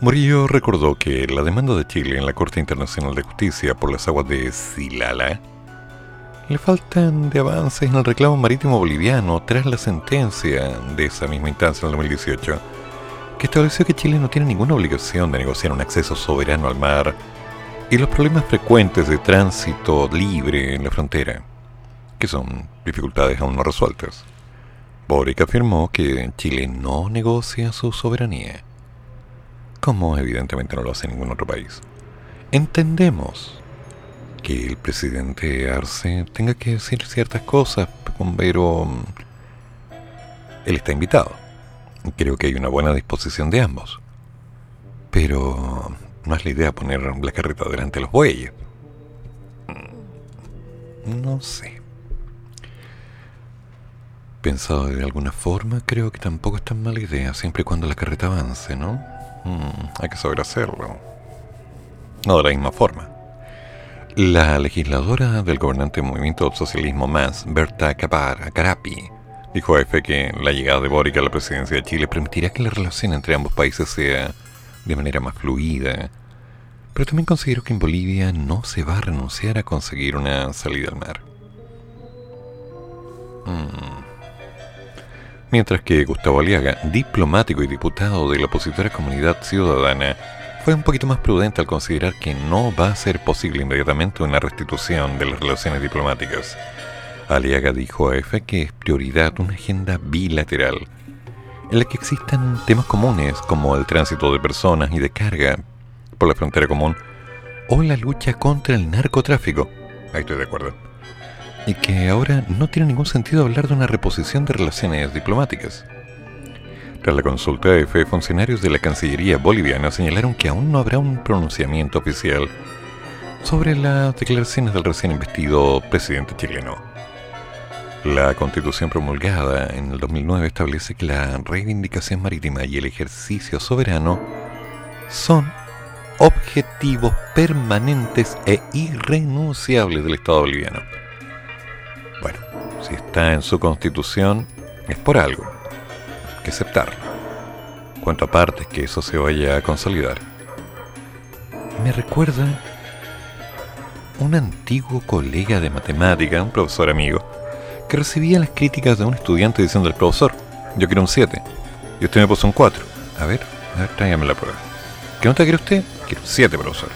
Murillo recordó que la demanda de Chile en la Corte Internacional de Justicia por las aguas de Silala le faltan de avances en el reclamo marítimo boliviano tras la sentencia de esa misma instancia en el 2018, que estableció que Chile no tiene ninguna obligación de negociar un acceso soberano al mar y los problemas frecuentes de tránsito libre en la frontera que son dificultades aún no resueltas. Boric afirmó que Chile no negocia su soberanía, como evidentemente no lo hace ningún otro país. Entendemos que el presidente Arce tenga que decir ciertas cosas, pero mm, él está invitado. Creo que hay una buena disposición de ambos. Pero no es la idea poner la carreta delante de los bueyes. No sé pensado de alguna forma, creo que tampoco es tan mala idea, siempre y cuando la carreta avance, ¿no? Mm, hay que saber hacerlo. No de la misma forma. La legisladora del gobernante Movimiento Socialismo Más, Berta Carapi, dijo a EFE que la llegada de Boric a la presidencia de Chile permitirá que la relación entre ambos países sea de manera más fluida. Pero también considero que en Bolivia no se va a renunciar a conseguir una salida al mar. Mm mientras que Gustavo Aliaga, diplomático y diputado de la opositora Comunidad Ciudadana, fue un poquito más prudente al considerar que no va a ser posible inmediatamente una restitución de las relaciones diplomáticas. Aliaga dijo a EFE que es prioridad una agenda bilateral, en la que existan temas comunes como el tránsito de personas y de carga por la frontera común o la lucha contra el narcotráfico. Ahí estoy de acuerdo y que ahora no tiene ningún sentido hablar de una reposición de relaciones diplomáticas. Tras la consulta de funcionarios de la Cancillería boliviana señalaron que aún no habrá un pronunciamiento oficial sobre las declaraciones del recién investido presidente chileno. La constitución promulgada en el 2009 establece que la reivindicación marítima y el ejercicio soberano son objetivos permanentes e irrenunciables del Estado boliviano si está en su constitución, es por algo. Hay que aceptarlo. Cuanto aparte es que eso se vaya a consolidar. Me recuerda un antiguo colega de matemática, un profesor amigo, que recibía las críticas de un estudiante diciendo al profesor, yo quiero un 7, y usted me puso un 4. A ver, a ver, tráigame la prueba. ¿Qué nota quiere usted? Quiero un 7, profesor.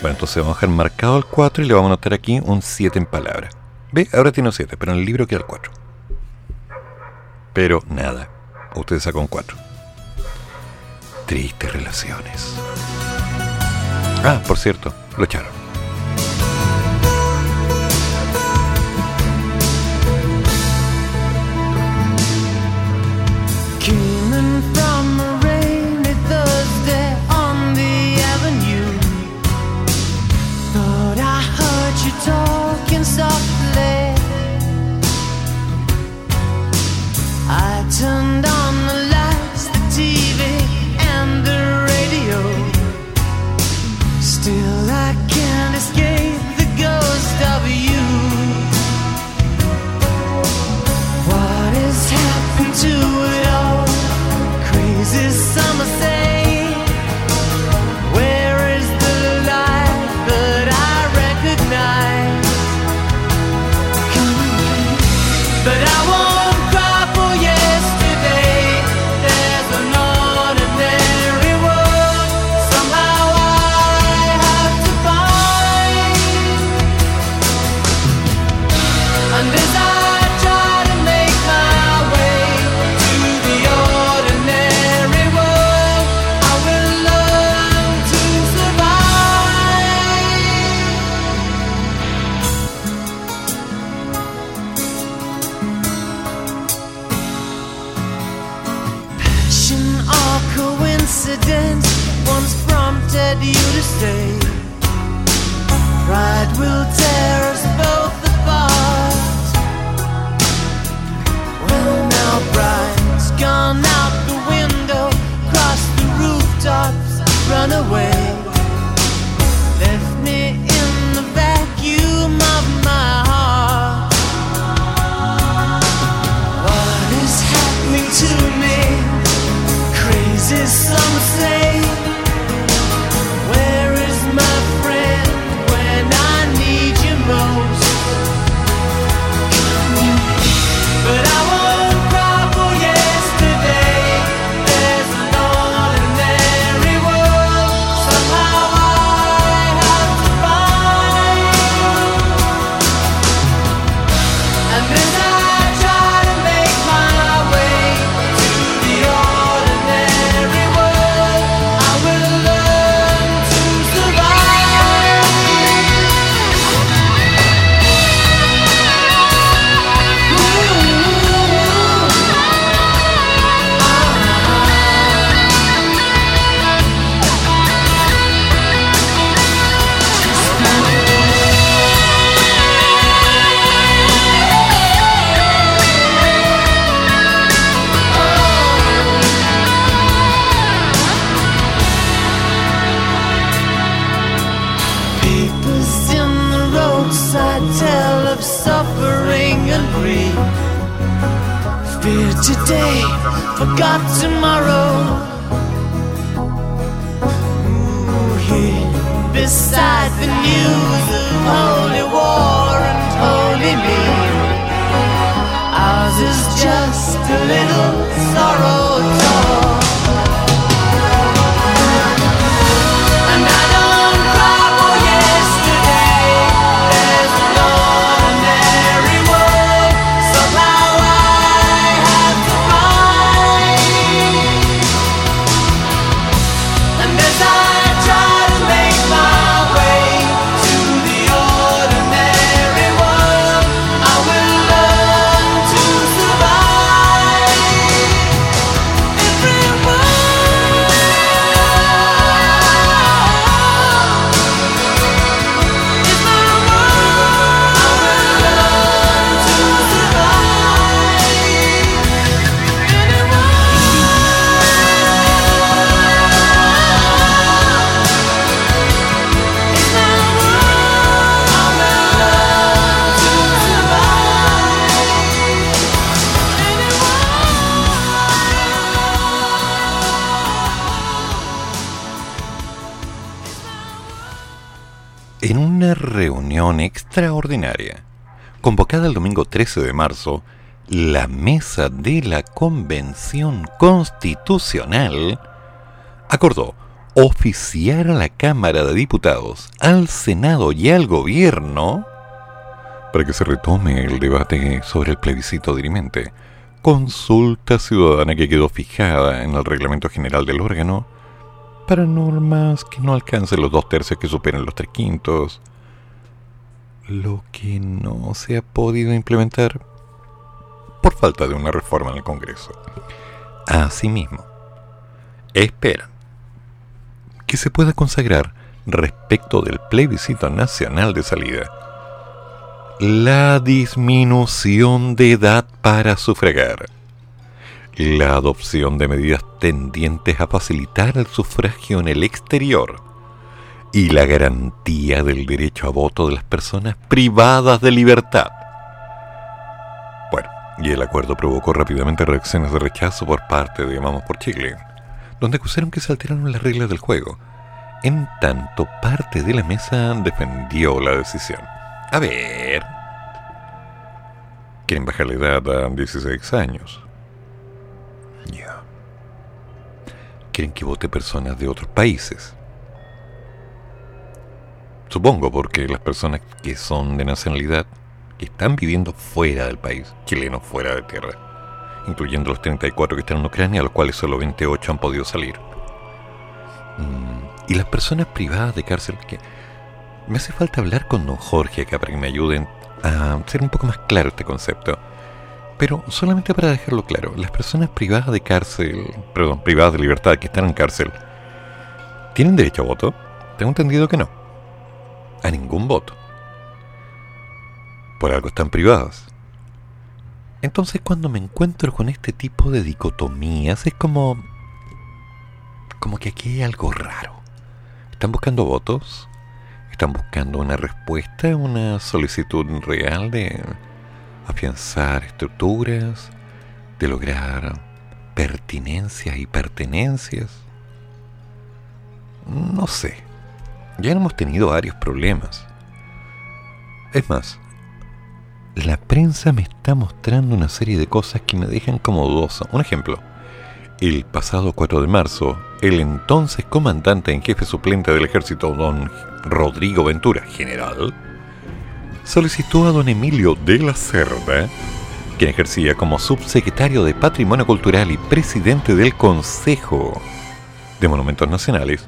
Bueno, entonces vamos a dejar marcado el 4 y le vamos a anotar aquí un 7 en palabras. Ve, ahora tiene un 7, pero en el libro queda el 4. Pero nada, usted sacó un 4. Tristes relaciones. Ah, por cierto, lo echaron. reunión extraordinaria. Convocada el domingo 13 de marzo, la mesa de la Convención Constitucional acordó oficiar a la Cámara de Diputados, al Senado y al Gobierno para que se retome el debate sobre el plebiscito dirimente, consulta ciudadana que quedó fijada en el reglamento general del órgano para normas que no alcancen los dos tercios que superen los tres quintos, lo que no se ha podido implementar por falta de una reforma en el Congreso. Asimismo, espera que se pueda consagrar respecto del plebiscito nacional de salida la disminución de edad para sufragar, la adopción de medidas tendientes a facilitar el sufragio en el exterior y la garantía del derecho a voto de las personas privadas de libertad. Bueno, y el acuerdo provocó rápidamente reacciones de rechazo por parte de Vamos por Chile, donde acusaron que se alteraron las reglas del juego. En tanto, parte de la mesa defendió la decisión. A ver. Quieren bajar la edad a 16 años. Ya. Quieren que vote personas de otros países. Supongo porque las personas que son de nacionalidad, que están viviendo fuera del país, chilenos fuera de tierra, incluyendo los 34 que están en Ucrania, a los cuales solo 28 han podido salir. Mm, y las personas privadas de cárcel, que me hace falta hablar con don Jorge acá para que me ayuden a ser un poco más claro este concepto. Pero solamente para dejarlo claro, las personas privadas de cárcel, perdón, privadas de libertad que están en cárcel, ¿tienen derecho a voto? Tengo entendido que no. A ningún voto. Por algo están privadas. Entonces cuando me encuentro con este tipo de dicotomías es como... como que aquí hay algo raro. ¿Están buscando votos? Están buscando una respuesta, una solicitud real de afianzar estructuras, de lograr pertinencias y pertenencias. No sé. Ya hemos tenido varios problemas. Es más, la prensa me está mostrando una serie de cosas que me dejan como dudoso. Un ejemplo. El pasado 4 de marzo, el entonces comandante en jefe suplente del ejército, don Rodrigo Ventura, general, solicitó a don Emilio de la Cerda, quien ejercía como subsecretario de Patrimonio Cultural y presidente del Consejo de Monumentos Nacionales,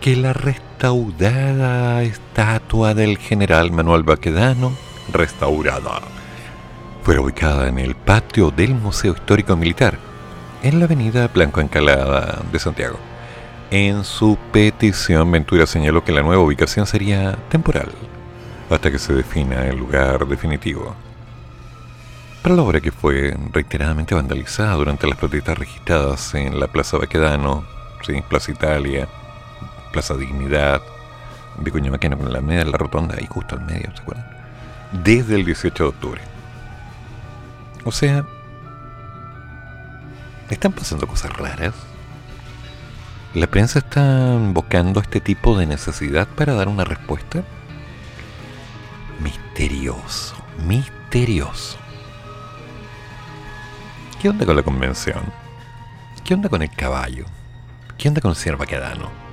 que la restaurada estatua del general Manuel Baquedano, restaurada, fuera ubicada en el patio del Museo Histórico Militar, en la avenida Blanco Encalada de Santiago. En su petición, Ventura señaló que la nueva ubicación sería temporal, hasta que se defina el lugar definitivo. Para la obra que fue reiteradamente vandalizada durante las protestas registradas en la Plaza Baquedano, ¿sí? Plaza Italia, Plaza Dignidad, Vicuña Maquena con la media, la rotonda ahí justo al medio, ¿se acuerdan? Desde el 18 de octubre. O sea, están pasando cosas raras. La prensa está invocando este tipo de necesidad para dar una respuesta. Misterioso, misterioso. ¿Qué onda con la convención? ¿Qué onda con el caballo? ¿Qué onda con el señor Baquedano?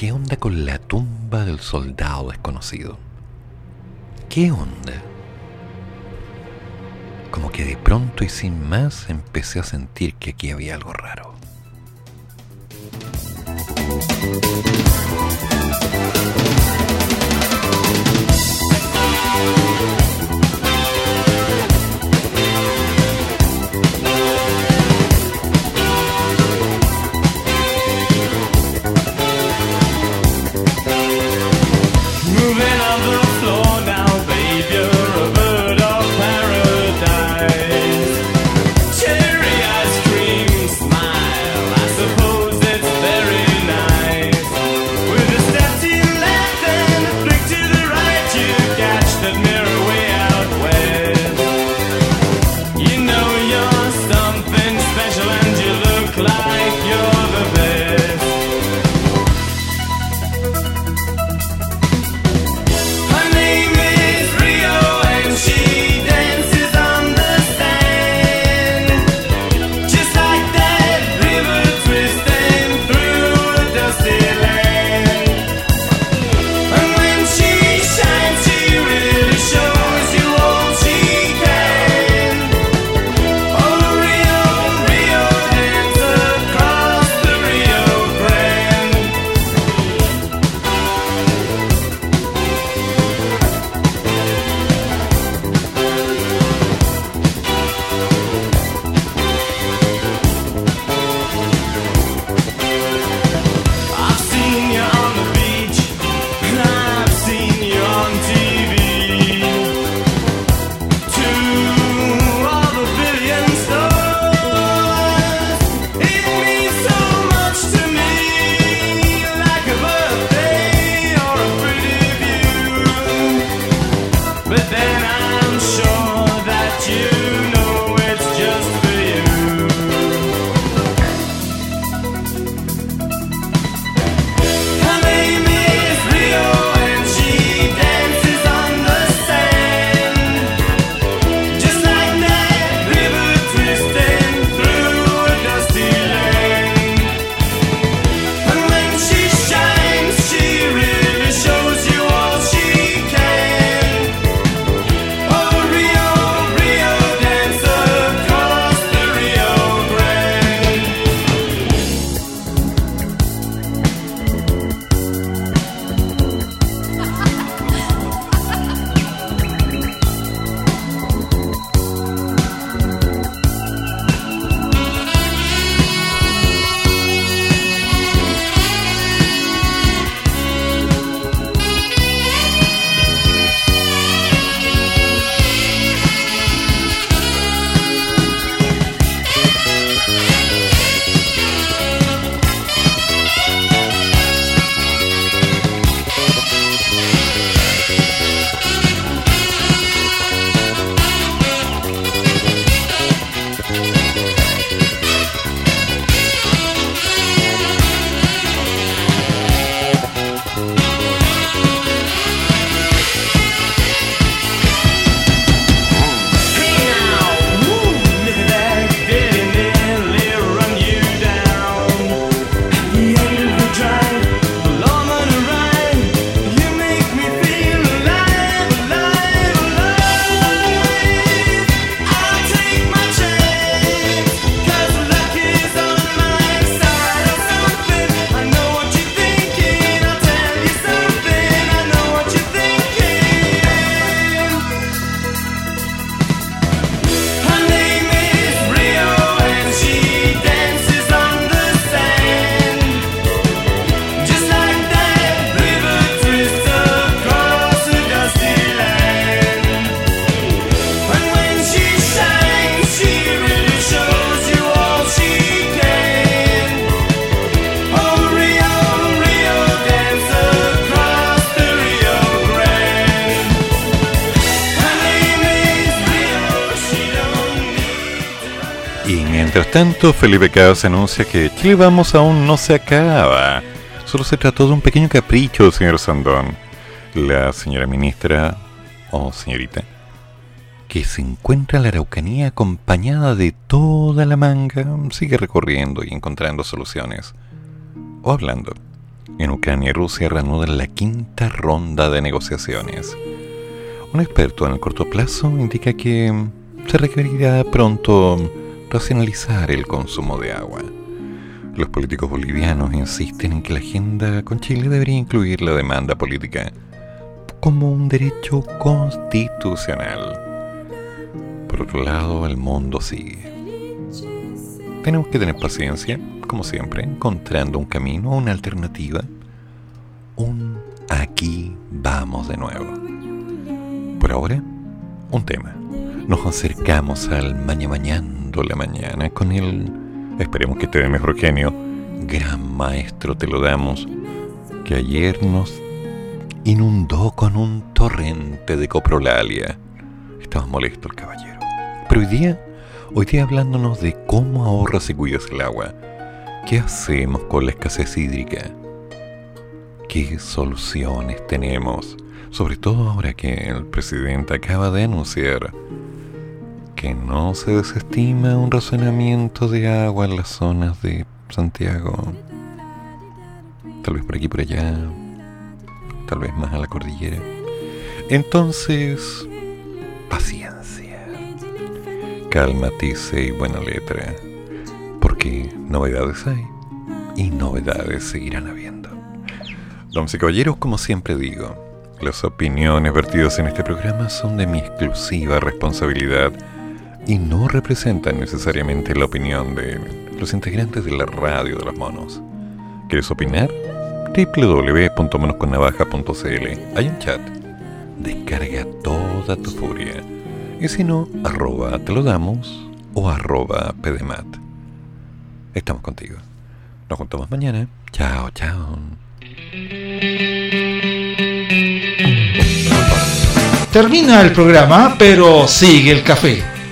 ¿Qué onda con la tumba del soldado desconocido? ¿Qué onda? Como que de pronto y sin más empecé a sentir que aquí había algo raro. Tanto, Felipe Caos anuncia que Chile Vamos aún no se acaba. Solo se trató de un pequeño capricho, señor Sandón. La señora ministra, o señorita, que se encuentra en la Araucanía acompañada de toda la manga, sigue recorriendo y encontrando soluciones. O hablando. En Ucrania y Rusia reanudan la quinta ronda de negociaciones. Un experto en el corto plazo indica que se requerirá pronto racionalizar el consumo de agua. Los políticos bolivianos insisten en que la agenda con Chile debería incluir la demanda política como un derecho constitucional. Por otro lado, el mundo sigue. Tenemos que tener paciencia, como siempre, encontrando un camino, una alternativa, un aquí vamos de nuevo. Por ahora, un tema. Nos acercamos al mañana la mañana con el, esperemos que te dé mejor genio, gran maestro te lo damos, que ayer nos inundó con un torrente de coprolalia. Estaba molesto el caballero. Pero hoy día, hoy día hablándonos de cómo ahorras y cuidas el agua, ¿qué hacemos con la escasez hídrica? ¿Qué soluciones tenemos? Sobre todo ahora que el presidente acaba de anunciar que no se desestima un razonamiento de agua en las zonas de Santiago. Tal vez por aquí por allá. Tal vez más a la cordillera. Entonces, paciencia. Calma, tice y buena letra. Porque novedades hay. Y novedades seguirán habiendo. Damas y caballeros, como siempre digo, las opiniones vertidas en este programa son de mi exclusiva responsabilidad y no representan necesariamente la opinión de los integrantes de la radio de los monos. ¿Quieres opinar? www.monosconnavaja.cl Hay un chat. Descarga toda tu furia. Y si no, arroba te lo damos o arroba pdmat. Estamos contigo. Nos juntamos mañana. Chao, chao. Termina el programa, pero sigue el café.